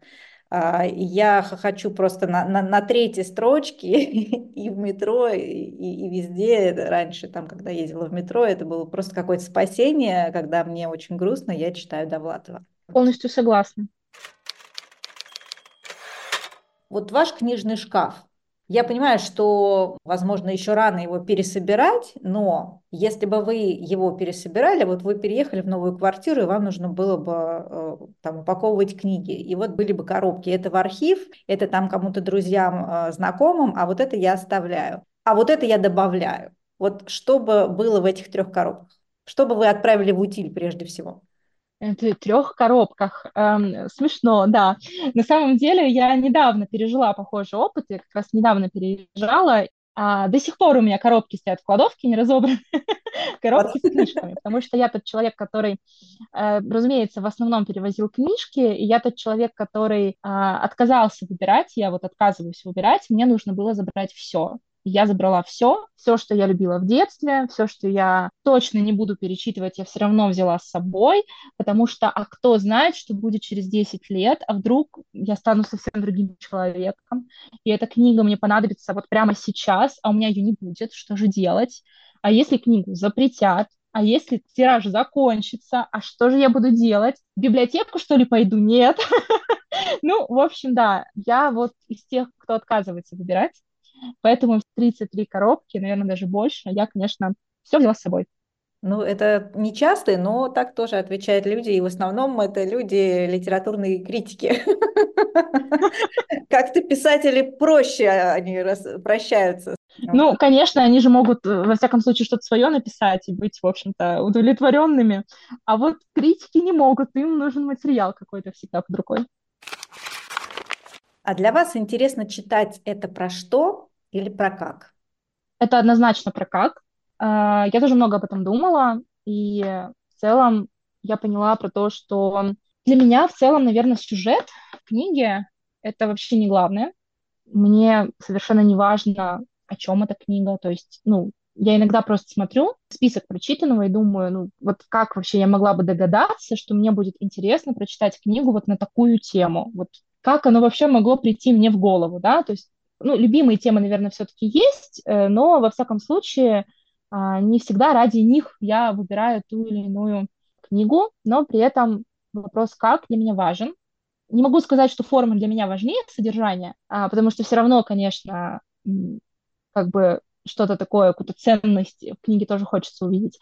А, я хочу просто на, на, на третьей строчке и в метро, и, и везде. Раньше, там, когда ездила в метро, это было просто какое-то спасение. Когда мне очень грустно, я читаю Довлатова. Полностью согласна. Вот ваш книжный шкаф, я понимаю, что, возможно, еще рано его пересобирать, но если бы вы его пересобирали, вот вы переехали в новую квартиру, и вам нужно было бы э, там упаковывать книги, и вот были бы коробки, это в архив, это там кому-то друзьям, э, знакомым, а вот это я оставляю, а вот это я добавляю. Вот что бы было в этих трех коробках? Что бы вы отправили в утиль прежде всего? Это трех коробках. Эм, смешно, да. На самом деле я недавно пережила похожий опыт. Я как раз недавно переезжала. А до сих пор у меня коробки стоят в кладовке, не разобраны. коробки с книжками, потому что я тот человек, который, э, разумеется, в основном перевозил книжки, и я тот человек, который э, отказался выбирать, я вот отказываюсь выбирать, мне нужно было забрать все. Я забрала все, все, что я любила в детстве, все, что я точно не буду перечитывать, я все равно взяла с собой, потому что, а кто знает, что будет через 10 лет, а вдруг я стану совсем другим человеком, и эта книга мне понадобится вот прямо сейчас, а у меня ее не будет, что же делать? А если книгу запретят, а если тираж закончится, а что же я буду делать? В библиотеку, что ли, пойду? Нет. Ну, в общем, да, я вот из тех, кто отказывается выбирать, Поэтому 33 коробки, наверное, даже больше, я, конечно, все взяла с собой. Ну, это не часто, но так тоже отвечают люди, и в основном это люди литературные критики. Как-то писатели проще, они прощаются. Ну, конечно, они же могут, э, во всяком случае, что-то свое написать и быть, в общем-то, удовлетворенными. А вот критики не могут, им нужен материал какой-то всегда под рукой. А для вас интересно читать это про что или про как? Это однозначно про как. А, я тоже много об этом думала, и в целом я поняла про то, что для меня в целом, наверное, сюжет книги — это вообще не главное. Мне совершенно не важно, о чем эта книга. То есть, ну, я иногда просто смотрю список прочитанного и думаю, ну, вот как вообще я могла бы догадаться, что мне будет интересно прочитать книгу вот на такую тему. Вот как оно вообще могло прийти мне в голову, да, то есть, ну, любимые темы, наверное, все-таки есть, э, но, во всяком случае, а, не всегда ради них я выбираю ту или иную книгу, но при этом вопрос «как» для меня важен. Не могу сказать, что форма для меня важнее содержания, а, потому что все равно, конечно, как бы что-то такое, какую-то ценность в книге тоже хочется увидеть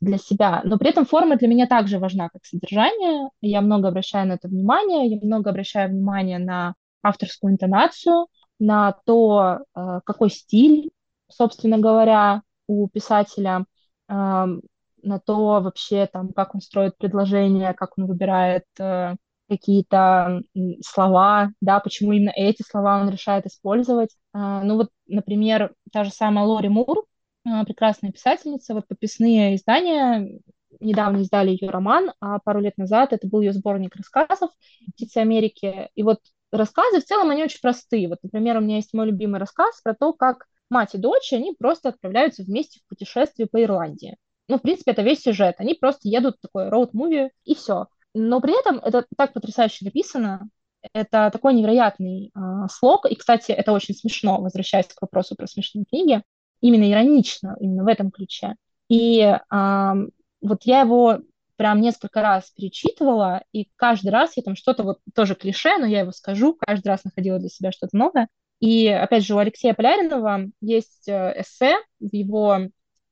для себя. Но при этом форма для меня также важна, как содержание. Я много обращаю на это внимание, я много обращаю внимание на авторскую интонацию, на то, э, какой стиль, собственно говоря, у писателя, эм, на то вообще, там, как он строит предложение, как он выбирает э, какие-то слова, да, почему именно эти слова он решает использовать. А, ну вот, например, та же самая Лори Мур, а, прекрасная писательница, вот подписные издания, недавно издали ее роман, а пару лет назад это был ее сборник рассказов «Птицы Америки». И вот рассказы в целом, они очень простые. Вот, например, у меня есть мой любимый рассказ про то, как мать и дочь, они просто отправляются вместе в путешествие по Ирландии. Ну, в принципе, это весь сюжет. Они просто едут в такой роуд-муви, и все. Но при этом это так потрясающе написано, это такой невероятный э, слог, и, кстати, это очень смешно, возвращаясь к вопросу про смешные книги, именно иронично, именно в этом ключе. И э, вот я его прям несколько раз перечитывала, и каждый раз я там что-то вот тоже клише, но я его скажу, каждый раз находила для себя что-то новое. И опять же у Алексея Поляринова есть э, эссе в его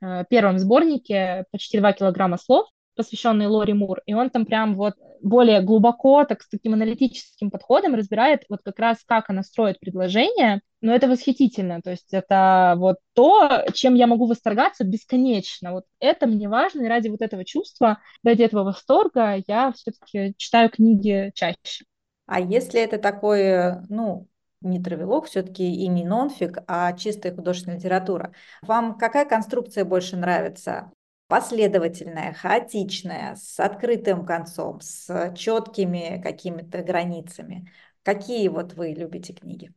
э, первом сборнике «Почти два килограмма слов», посвященный Лори Мур, и он там прям вот более глубоко, так с таким аналитическим подходом разбирает вот как раз, как она строит предложение, но это восхитительно, то есть это вот то, чем я могу восторгаться бесконечно, вот это мне важно, и ради вот этого чувства, ради этого восторга я все-таки читаю книги чаще. А если это такой, ну, не травелог все-таки и не нонфик, а чистая художественная литература. Вам какая конструкция больше нравится? Последовательная, хаотичная, с открытым концом, с четкими какими-то границами. Какие вот вы любите книги?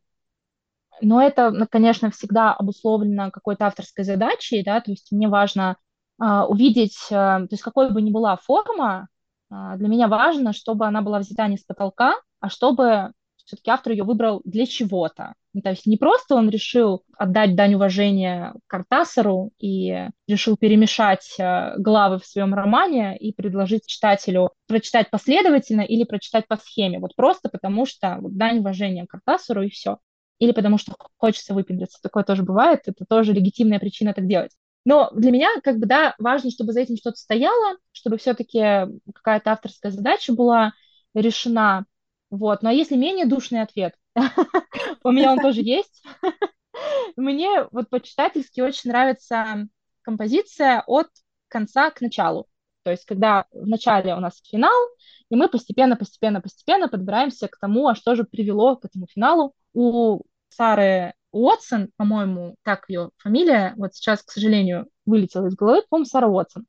Но это, ну, конечно, всегда обусловлено какой-то авторской задачей, да, то есть мне важно э, увидеть, э, то есть какой бы ни была форма, э, для меня важно, чтобы она была взята не с потолка, а чтобы все-таки автор ее выбрал для чего-то. То есть не просто он решил отдать дань уважения Картасару и решил перемешать э, главы в своем романе и предложить читателю прочитать последовательно или прочитать по схеме, вот просто потому что вот, дань уважения Картасару и все. Или потому что хочется выпендриться. Такое тоже бывает, это тоже легитимная причина так делать. Но для меня, как бы, да, важно, чтобы за этим что-то стояло, чтобы все-таки какая-то авторская задача была решена. Вот. Ну а если менее душный ответ, у меня он тоже есть. Мне вот по-читательски очень нравится композиция от конца к началу. То есть, когда в начале у нас финал, и мы постепенно, постепенно, постепенно подбираемся к тому, а что же привело к этому финалу. У Сары Уотсон, по-моему, так ее фамилия, вот сейчас, к сожалению, вылетела из головы, по-моему, Сара Уотсон.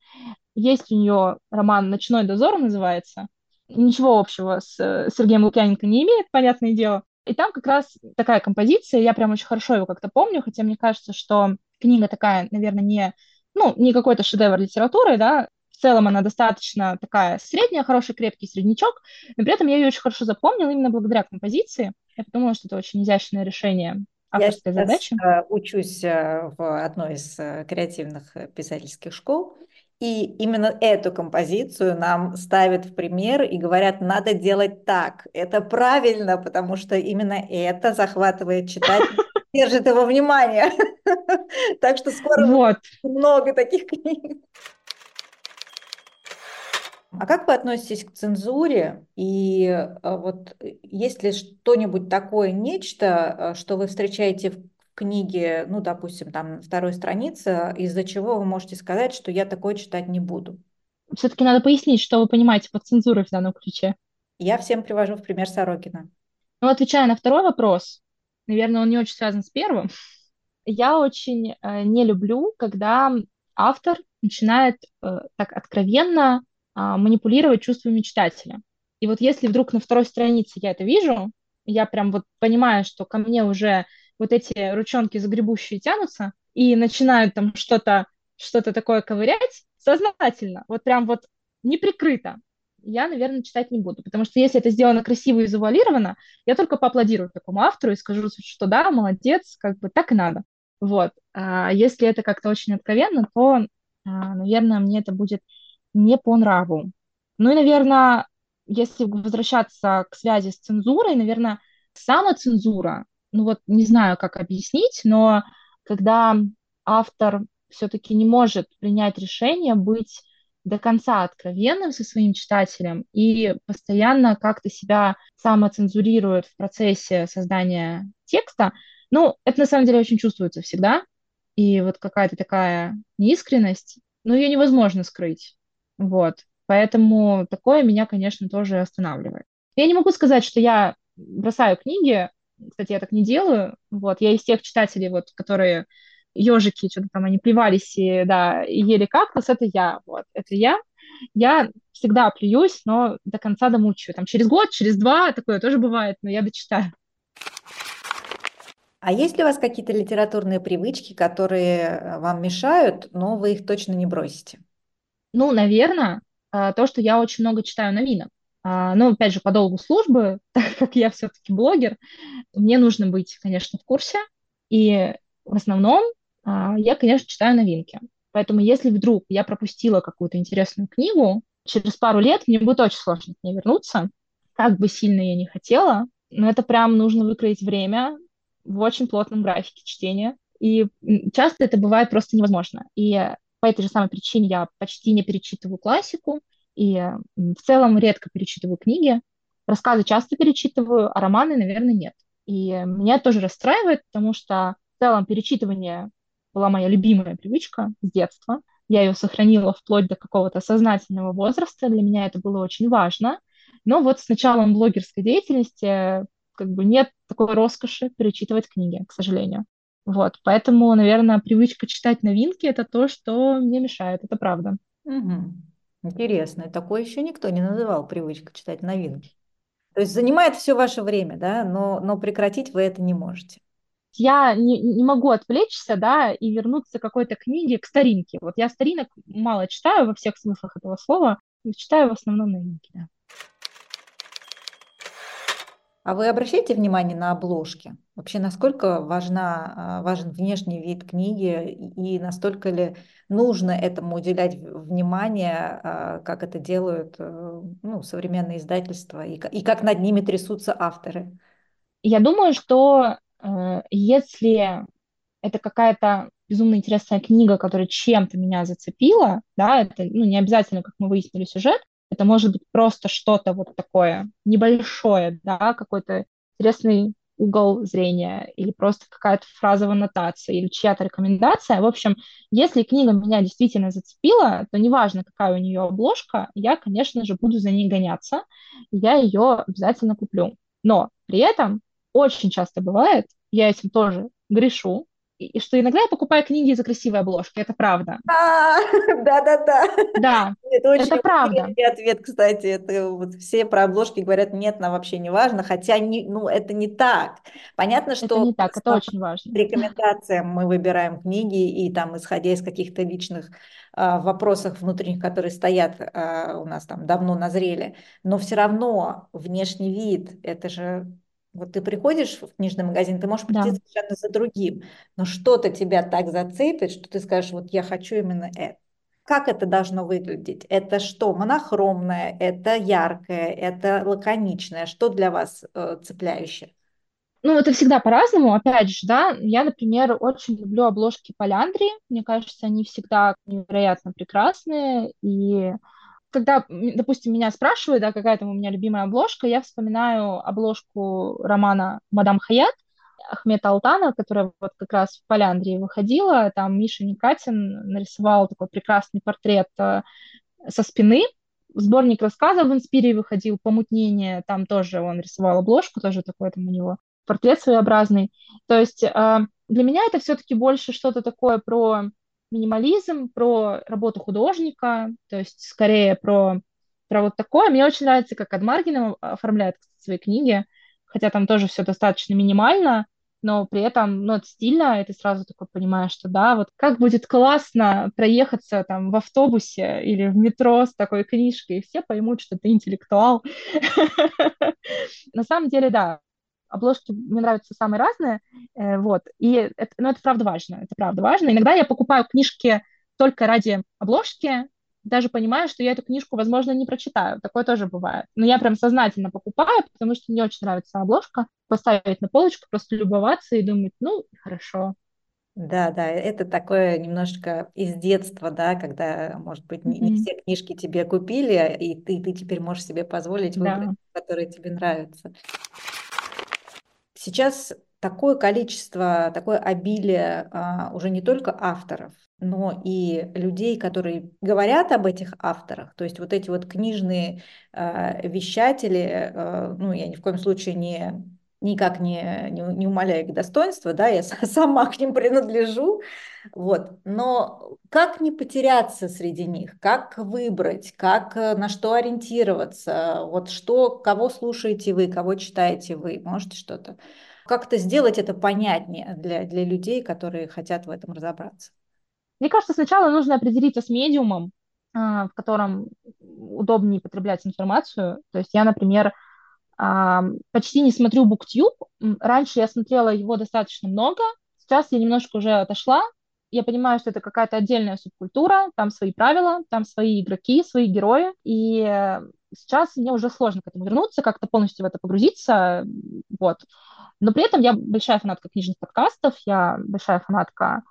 Есть у нее роман «Ночной дозор» называется. Ничего общего с Сергеем Лукьяненко не имеет, понятное дело. И там как раз такая композиция, я прям очень хорошо его как-то помню, хотя мне кажется, что книга такая, наверное, не, ну, не какой-то шедевр литературы, да, в целом она достаточно такая средняя, хороший, крепкий среднячок, но при этом я ее очень хорошо запомнила именно благодаря композиции. Я подумала, что это очень изящное решение авторской я задачи. Я учусь э, в одной из э, креативных э, писательских школ, и именно эту композицию нам ставят в пример и говорят, надо делать так. Это правильно, потому что именно это захватывает читателя, держит его внимание. Так что скоро вот. много таких книг. А как вы относитесь к цензуре? И а, вот есть ли что-нибудь такое, нечто, а, что вы встречаете в книги, ну, допустим, там второй странице, из-за чего вы можете сказать, что я такое читать не буду? Все-таки надо пояснить, что вы понимаете под цензурой в данном ключе. Я всем привожу в пример Сорокина. Ну, отвечая на второй вопрос, наверное, он не очень связан с первым. Я очень э, не люблю, когда автор начинает э, так откровенно э, манипулировать чувствами читателя. И вот если вдруг на второй странице я это вижу, я прям вот понимаю, что ко мне уже вот эти ручонки загребущие тянутся и начинают там что-то что-то такое ковырять сознательно, вот прям вот неприкрыто, я, наверное, читать не буду, потому что если это сделано красиво и завуалировано, я только поаплодирую такому автору и скажу, что да, молодец, как бы так и надо. Вот. А если это как-то очень откровенно, то, а, наверное, мне это будет не по нраву. Ну и, наверное, если возвращаться к связи с цензурой, наверное, самоцензура ну вот не знаю, как объяснить, но когда автор все-таки не может принять решение быть до конца откровенным со своим читателем и постоянно как-то себя самоцензурирует в процессе создания текста, ну, это на самом деле очень чувствуется всегда. И вот какая-то такая неискренность, ну, ее невозможно скрыть. Вот. Поэтому такое меня, конечно, тоже останавливает. Я не могу сказать, что я бросаю книги, кстати, я так не делаю, вот, я из тех читателей, вот, которые ежики, что-то там они плевались и, да, и ели кактус, это я, вот, это я. Я всегда плююсь, но до конца домучаю. Там через год, через два такое тоже бывает, но я дочитаю. А есть ли у вас какие-то литературные привычки, которые э, вам мешают, но вы их точно не бросите? Ну, наверное, а, то, что я очень много читаю новинок. А, ну, опять же, по долгу службы, так как я все-таки блогер, мне нужно быть, конечно, в курсе. И в основном а, я, конечно, читаю новинки. Поэтому если вдруг я пропустила какую-то интересную книгу, через пару лет мне будет очень сложно к ней вернуться, как бы сильно я не хотела, но это прям нужно выкроить время в очень плотном графике чтения. И часто это бывает просто невозможно. И по этой же самой причине я почти не перечитываю классику, и в целом редко перечитываю книги. Рассказы часто перечитываю, а романы, наверное, нет. И меня тоже расстраивает, потому что в целом перечитывание была моя любимая привычка с детства. Я ее сохранила вплоть до какого-то сознательного возраста. Для меня это было очень важно. Но вот с началом блогерской деятельности как бы нет такой роскоши перечитывать книги, к сожалению. Вот, поэтому, наверное, привычка читать новинки – это то, что мне мешает, это правда. Угу. Интересно, такое еще никто не называл привычка читать новинки. То есть занимает все ваше время, да, но, но прекратить вы это не можете я не, не могу отвлечься, да, и вернуться к какой-то книге, к старинке. Вот я старинок мало читаю во всех смыслах этого слова, читаю в основном новинки, да. А вы обращаете внимание на обложки? Вообще, насколько важна, а, важен внешний вид книги и настолько ли нужно этому уделять внимание, а, как это делают э, ну, современные издательства и, и как над ними трясутся авторы? Я думаю, что Э, если это какая-то безумно интересная книга, которая чем-то меня зацепила, да, это ну, не обязательно, как мы выяснили, сюжет, это может быть просто что-то вот такое небольшое, да, какой-то интересный угол зрения или просто какая-то фраза в аннотации или чья-то рекомендация. В общем, если книга меня действительно зацепила, то неважно, какая у нее обложка, я, конечно же, буду за ней гоняться, я ее обязательно куплю. Но при этом очень часто бывает, я этим тоже грешу, и что иногда я покупаю книги из-за красивой обложки, это правда. Да-да-да. Да, это, очень это правда. ответ, кстати, это вот все про обложки говорят, нет, нам вообще не важно, хотя не, ну, это не так. Понятно, что... Это не так, это очень важно. Рекомендациям мы выбираем книги, и там, исходя из каких-то личных а, вопросов внутренних, которые стоят а, у нас там давно назрели, но все равно внешний вид, это же вот ты приходишь в книжный магазин, ты можешь прийти да. совершенно за другим, но что-то тебя так зацепит, что ты скажешь, вот я хочу именно это. Как это должно выглядеть? Это что, монохромное, это яркое, это лаконичное? Что для вас э, цепляющее? Ну, это всегда по-разному. Опять же, да, я, например, очень люблю обложки Поляндрии. Мне кажется, они всегда невероятно прекрасные. И когда, допустим, меня спрашивают, да, какая там у меня любимая обложка, я вспоминаю обложку романа «Мадам Хаят» Ахмета Алтана, которая вот как раз в Поляндрии выходила. Там Миша Никатин нарисовал такой прекрасный портрет э, со спины. Сборник рассказов в Инспире выходил «Помутнение», там тоже он рисовал обложку, тоже такой там у него портрет своеобразный. То есть э, для меня это все-таки больше что-то такое про минимализм, про работу художника, то есть скорее про, про вот такое. Мне очень нравится, как Адмаргин оформляет свои книги, хотя там тоже все достаточно минимально, но при этом, ну, это стильно, и ты сразу такой понимаешь, что да, вот как будет классно проехаться там в автобусе или в метро с такой книжкой, и все поймут, что ты интеллектуал. На самом деле, да, обложки мне нравятся самые разные, э, вот, и это, ну, это правда важно, это правда важно. Иногда я покупаю книжки только ради обложки, даже понимаю, что я эту книжку, возможно, не прочитаю. Такое тоже бывает. Но я прям сознательно покупаю, потому что мне очень нравится обложка. Поставить на полочку, просто любоваться и думать, ну, хорошо. Да, да, это такое немножко из детства, да, когда, может быть, не, не все книжки тебе купили, и ты, ты теперь можешь себе позволить выбрать, да. которые тебе нравятся. Сейчас такое количество, такое обилие а, уже не только авторов, но и людей, которые говорят об этих авторах, то есть вот эти вот книжные а, вещатели, а, ну, я ни в коем случае не никак не, не, не умаляя их достоинства, да, я сама к ним принадлежу, вот, но как не потеряться среди них, как выбрать, как э, на что ориентироваться, вот что, кого слушаете вы, кого читаете вы, можете что-то, как-то сделать это понятнее для, для людей, которые хотят в этом разобраться? Мне кажется, сначала нужно определиться с медиумом, а, в котором удобнее потреблять информацию. То есть я, например, почти не смотрю BookTube. Раньше я смотрела его достаточно много, сейчас я немножко уже отошла. Я понимаю, что это какая-то отдельная субкультура, там свои правила, там свои игроки, свои герои, и сейчас мне уже сложно к этому вернуться, как-то полностью в это погрузиться, вот. Но при этом я большая фанатка книжных подкастов, я большая фанатка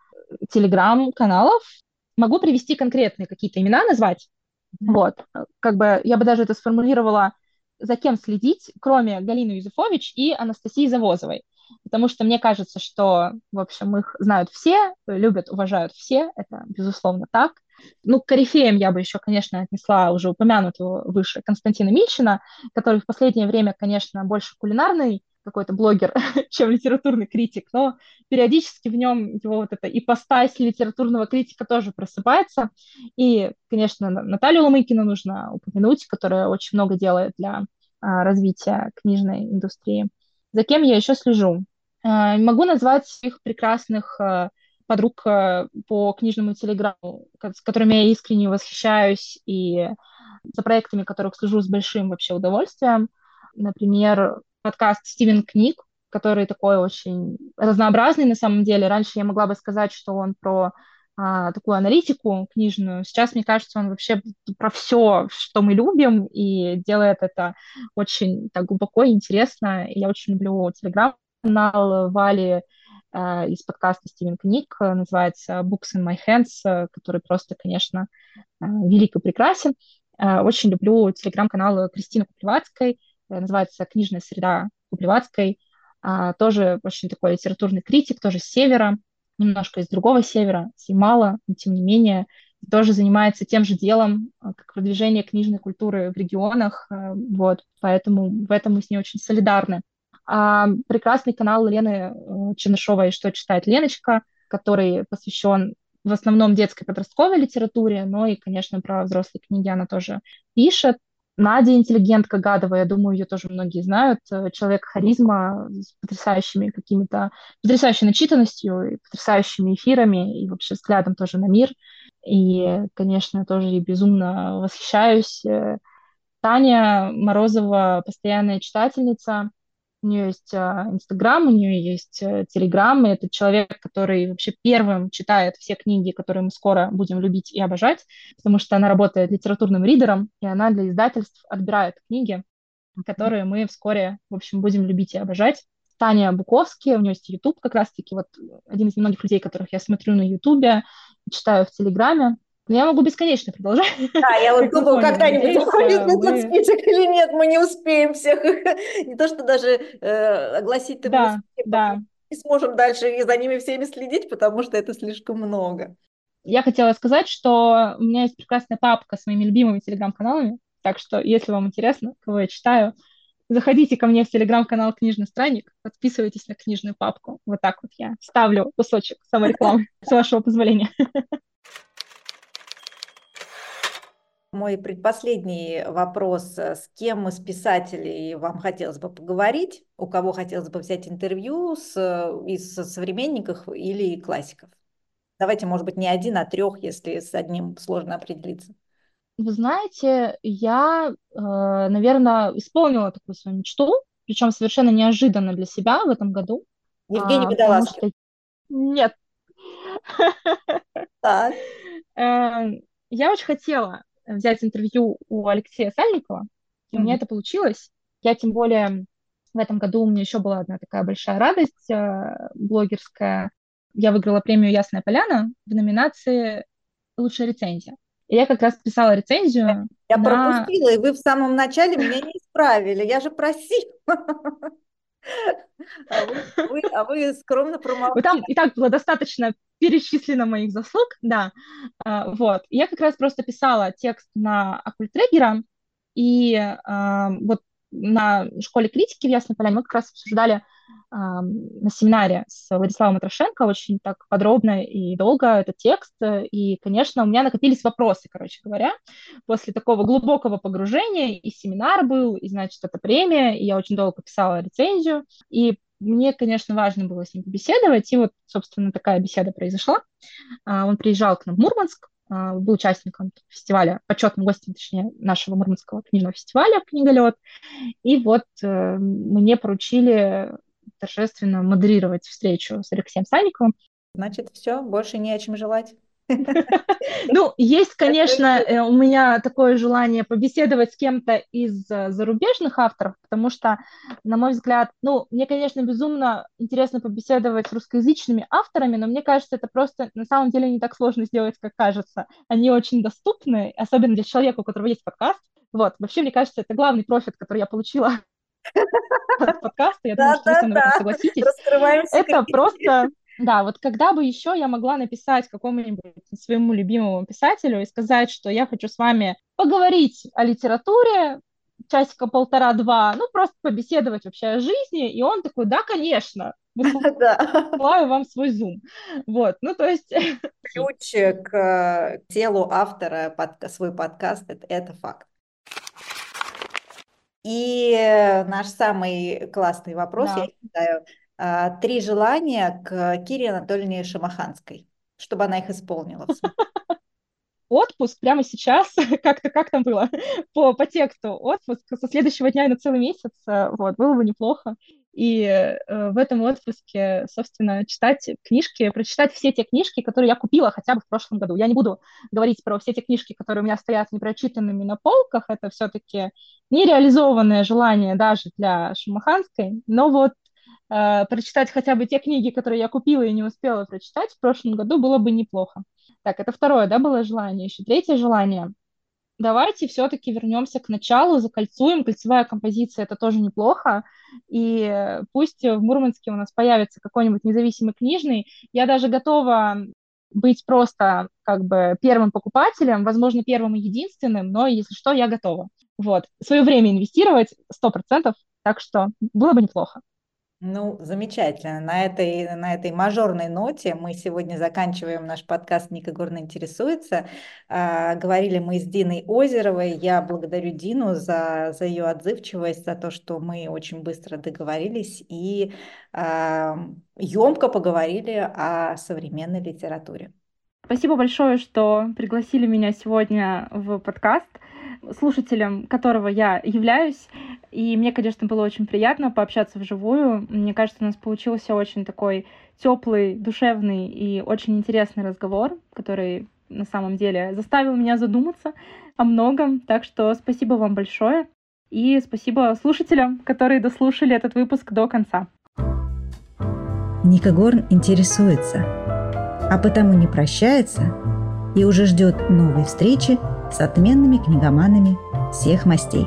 телеграм-каналов. Могу привести конкретные какие-то имена, назвать. Mm-hmm. Вот, как бы я бы даже это сформулировала за кем следить, кроме Галины Юзефович и Анастасии Завозовой. Потому что мне кажется, что, в общем, их знают все, любят, уважают все, это безусловно так. Ну, к корифеям я бы еще, конечно, отнесла уже упомянутого выше Константина Мильчина, который в последнее время, конечно, больше кулинарный какой-то блогер, чем литературный критик, но периодически в нем его вот эта ипостась литературного критика тоже просыпается. И, конечно, Наталью Ломыкину нужно упомянуть, которая очень много делает для а, развития книжной индустрии. За кем я еще слежу? А, могу назвать своих прекрасных а, подруг по книжному телеграмму, с которыми я искренне восхищаюсь, и за проектами которых слежу с большим вообще удовольствием. Например, подкаст «Стивен Книг», который такой очень разнообразный на самом деле. Раньше я могла бы сказать, что он про а, такую аналитику книжную. Сейчас, мне кажется, он вообще про все, что мы любим, и делает это очень так глубоко и интересно. И я очень люблю телеграм-канал Вали а, из подкаста Стивен Книг, называется Books in My Hands, который просто, конечно, а, велик и прекрасен. А, очень люблю телеграм-канал Кристины Куплевацкой, Э, называется «Книжная среда Куплевацкой». А, тоже очень такой литературный критик, тоже с севера, немножко из другого севера, с Ямала, но тем не менее тоже занимается тем же делом, э, как продвижение книжной культуры в регионах, э, вот, поэтому в этом мы с ней очень солидарны. А прекрасный канал Лены Чернышовой «Что читает Леночка», который посвящен в основном детской подростковой литературе, но и, конечно, про взрослые книги она тоже пишет. Надя интеллигентка Гадова, я думаю, ее тоже многие знают. Э, человек харизма с потрясающими какими-то, потрясающей начитанностью, и потрясающими эфирами, и вообще взглядом тоже на мир. И, конечно, тоже и безумно восхищаюсь. Э, Таня Морозова, постоянная читательница, у нее есть а, Инстаграм, у нее есть а, Телеграм, и это человек, который вообще первым читает все книги, которые мы скоро будем любить и обожать, потому что она работает литературным ридером, и она для издательств отбирает книги, которые мы вскоре, в общем, будем любить и обожать. Таня Буковский, у нее есть YouTube как раз-таки, вот один из многих людей, которых я смотрю на YouTube, читаю в Телеграме, ну, я могу бесконечно продолжать. Да, я вот думаю, когда-нибудь уходит мы... этот список или нет, мы не успеем всех. Не то, что даже э, огласить ты да, да. не сможем дальше и за ними всеми следить, потому что это слишком много. Я хотела сказать, что у меня есть прекрасная папка с моими любимыми телеграм-каналами, так что, если вам интересно, кого я читаю, заходите ко мне в телеграм-канал «Книжный странник», подписывайтесь на книжную папку. Вот так вот я ставлю кусочек саморекламы, с вашего позволения. Мой предпоследний вопрос. Э, с кем из писателей вам хотелось бы поговорить? У кого хотелось бы взять интервью с, э, из современников или классиков? Давайте, может быть, не один, а трех, если с одним сложно определиться. Вы знаете, я, э, наверное, исполнила такую свою мечту, причем совершенно неожиданно для себя в этом году. Евгений а, Водолазский. Что... Нет. Так. Я очень хотела взять интервью у Алексея Сальникова, и mm-hmm. у меня это получилось. Я тем более в этом году у меня еще была одна такая большая радость э, блогерская. Я выиграла премию «Ясная поляна» в номинации «Лучшая рецензия». И я как раз писала рецензию. Я на... пропустила, и вы в самом начале меня не исправили. Я же просила. А вы, вы, а вы скромно промолчали. Там и так было достаточно перечислено моих заслуг, да. А, вот. Я как раз просто писала текст на оккультрегера, и а, вот на школе критики в Ясной Поляне мы как раз обсуждали на семинаре с Владиславом Матрошенко очень так подробно и долго этот текст. И, конечно, у меня накопились вопросы, короче говоря, после такого глубокого погружения. И семинар был, и, значит, это премия, и я очень долго писала рецензию. И мне, конечно, важно было с ним побеседовать, и вот, собственно, такая беседа произошла. А, он приезжал к нам в Мурманск, а, был участником фестиваля, почетным гостем, точнее, нашего Мурманского книжного фестиваля «Книголет». И вот э, мне поручили торжественно модерировать встречу с Алексеем Санниковым. Значит, все, больше не о чем желать. Ну, есть, конечно, э, у меня такое желание побеседовать с кем-то из э, зарубежных авторов, потому что, на мой взгляд, ну, мне, конечно, безумно интересно побеседовать с русскоязычными авторами, но мне кажется, это просто на самом деле не так сложно сделать, как кажется. Они очень доступны, особенно для человека, у которого есть подкаст. Вот, вообще, мне кажется, это главный профит, который я получила от подкаста. Я думаю, что вы со мной согласитесь. Это просто да, вот когда бы еще я могла написать какому-нибудь своему любимому писателю и сказать, что я хочу с вами поговорить о литературе, часика полтора-два, ну, просто побеседовать вообще о жизни, и он такой, да, конечно, высылаю вам свой зум. Вот, ну, то есть... Ключ к телу автора под свой подкаст – это факт. И наш самый классный вопрос, да. я считаю, три желания к Кире Анатольевне Шамаханской, чтобы она их исполнила. Отпуск прямо сейчас, как-то как там было по, по тексту, отпуск со следующего дня и на целый месяц, э, вот, было бы неплохо. И э, в этом отпуске, собственно, читать книжки, прочитать все те книжки, которые я купила хотя бы в прошлом году. Я не буду говорить про все те книжки, которые у меня стоят непрочитанными на полках, это все-таки нереализованное желание даже для Шамаханской, но вот э, прочитать хотя бы те книги, которые я купила и не успела прочитать в прошлом году, было бы неплохо. Так, это второе, да, было желание. Еще третье желание. Давайте все-таки вернемся к началу, закольцуем. Кольцевая композиция это тоже неплохо. И пусть в Мурманске у нас появится какой-нибудь независимый книжный. Я даже готова быть просто как бы первым покупателем, возможно, первым и единственным, но если что, я готова. Вот. Свое время инвестировать сто процентов, так что было бы неплохо. Ну, замечательно. На этой, на этой мажорной ноте мы сегодня заканчиваем наш подкаст «Ника Горно интересуется». А, говорили мы с Диной Озеровой. Я благодарю Дину за, за ее отзывчивость, за то, что мы очень быстро договорились и а, емко поговорили о современной литературе. Спасибо большое, что пригласили меня сегодня в подкаст слушателем которого я являюсь. И мне, конечно, было очень приятно пообщаться вживую. Мне кажется, у нас получился очень такой теплый, душевный и очень интересный разговор, который на самом деле заставил меня задуматься о многом. Так что спасибо вам большое. И спасибо слушателям, которые дослушали этот выпуск до конца. Ника Горн интересуется, а потому не прощается и уже ждет новой встречи с отменными книгоманами всех мастей.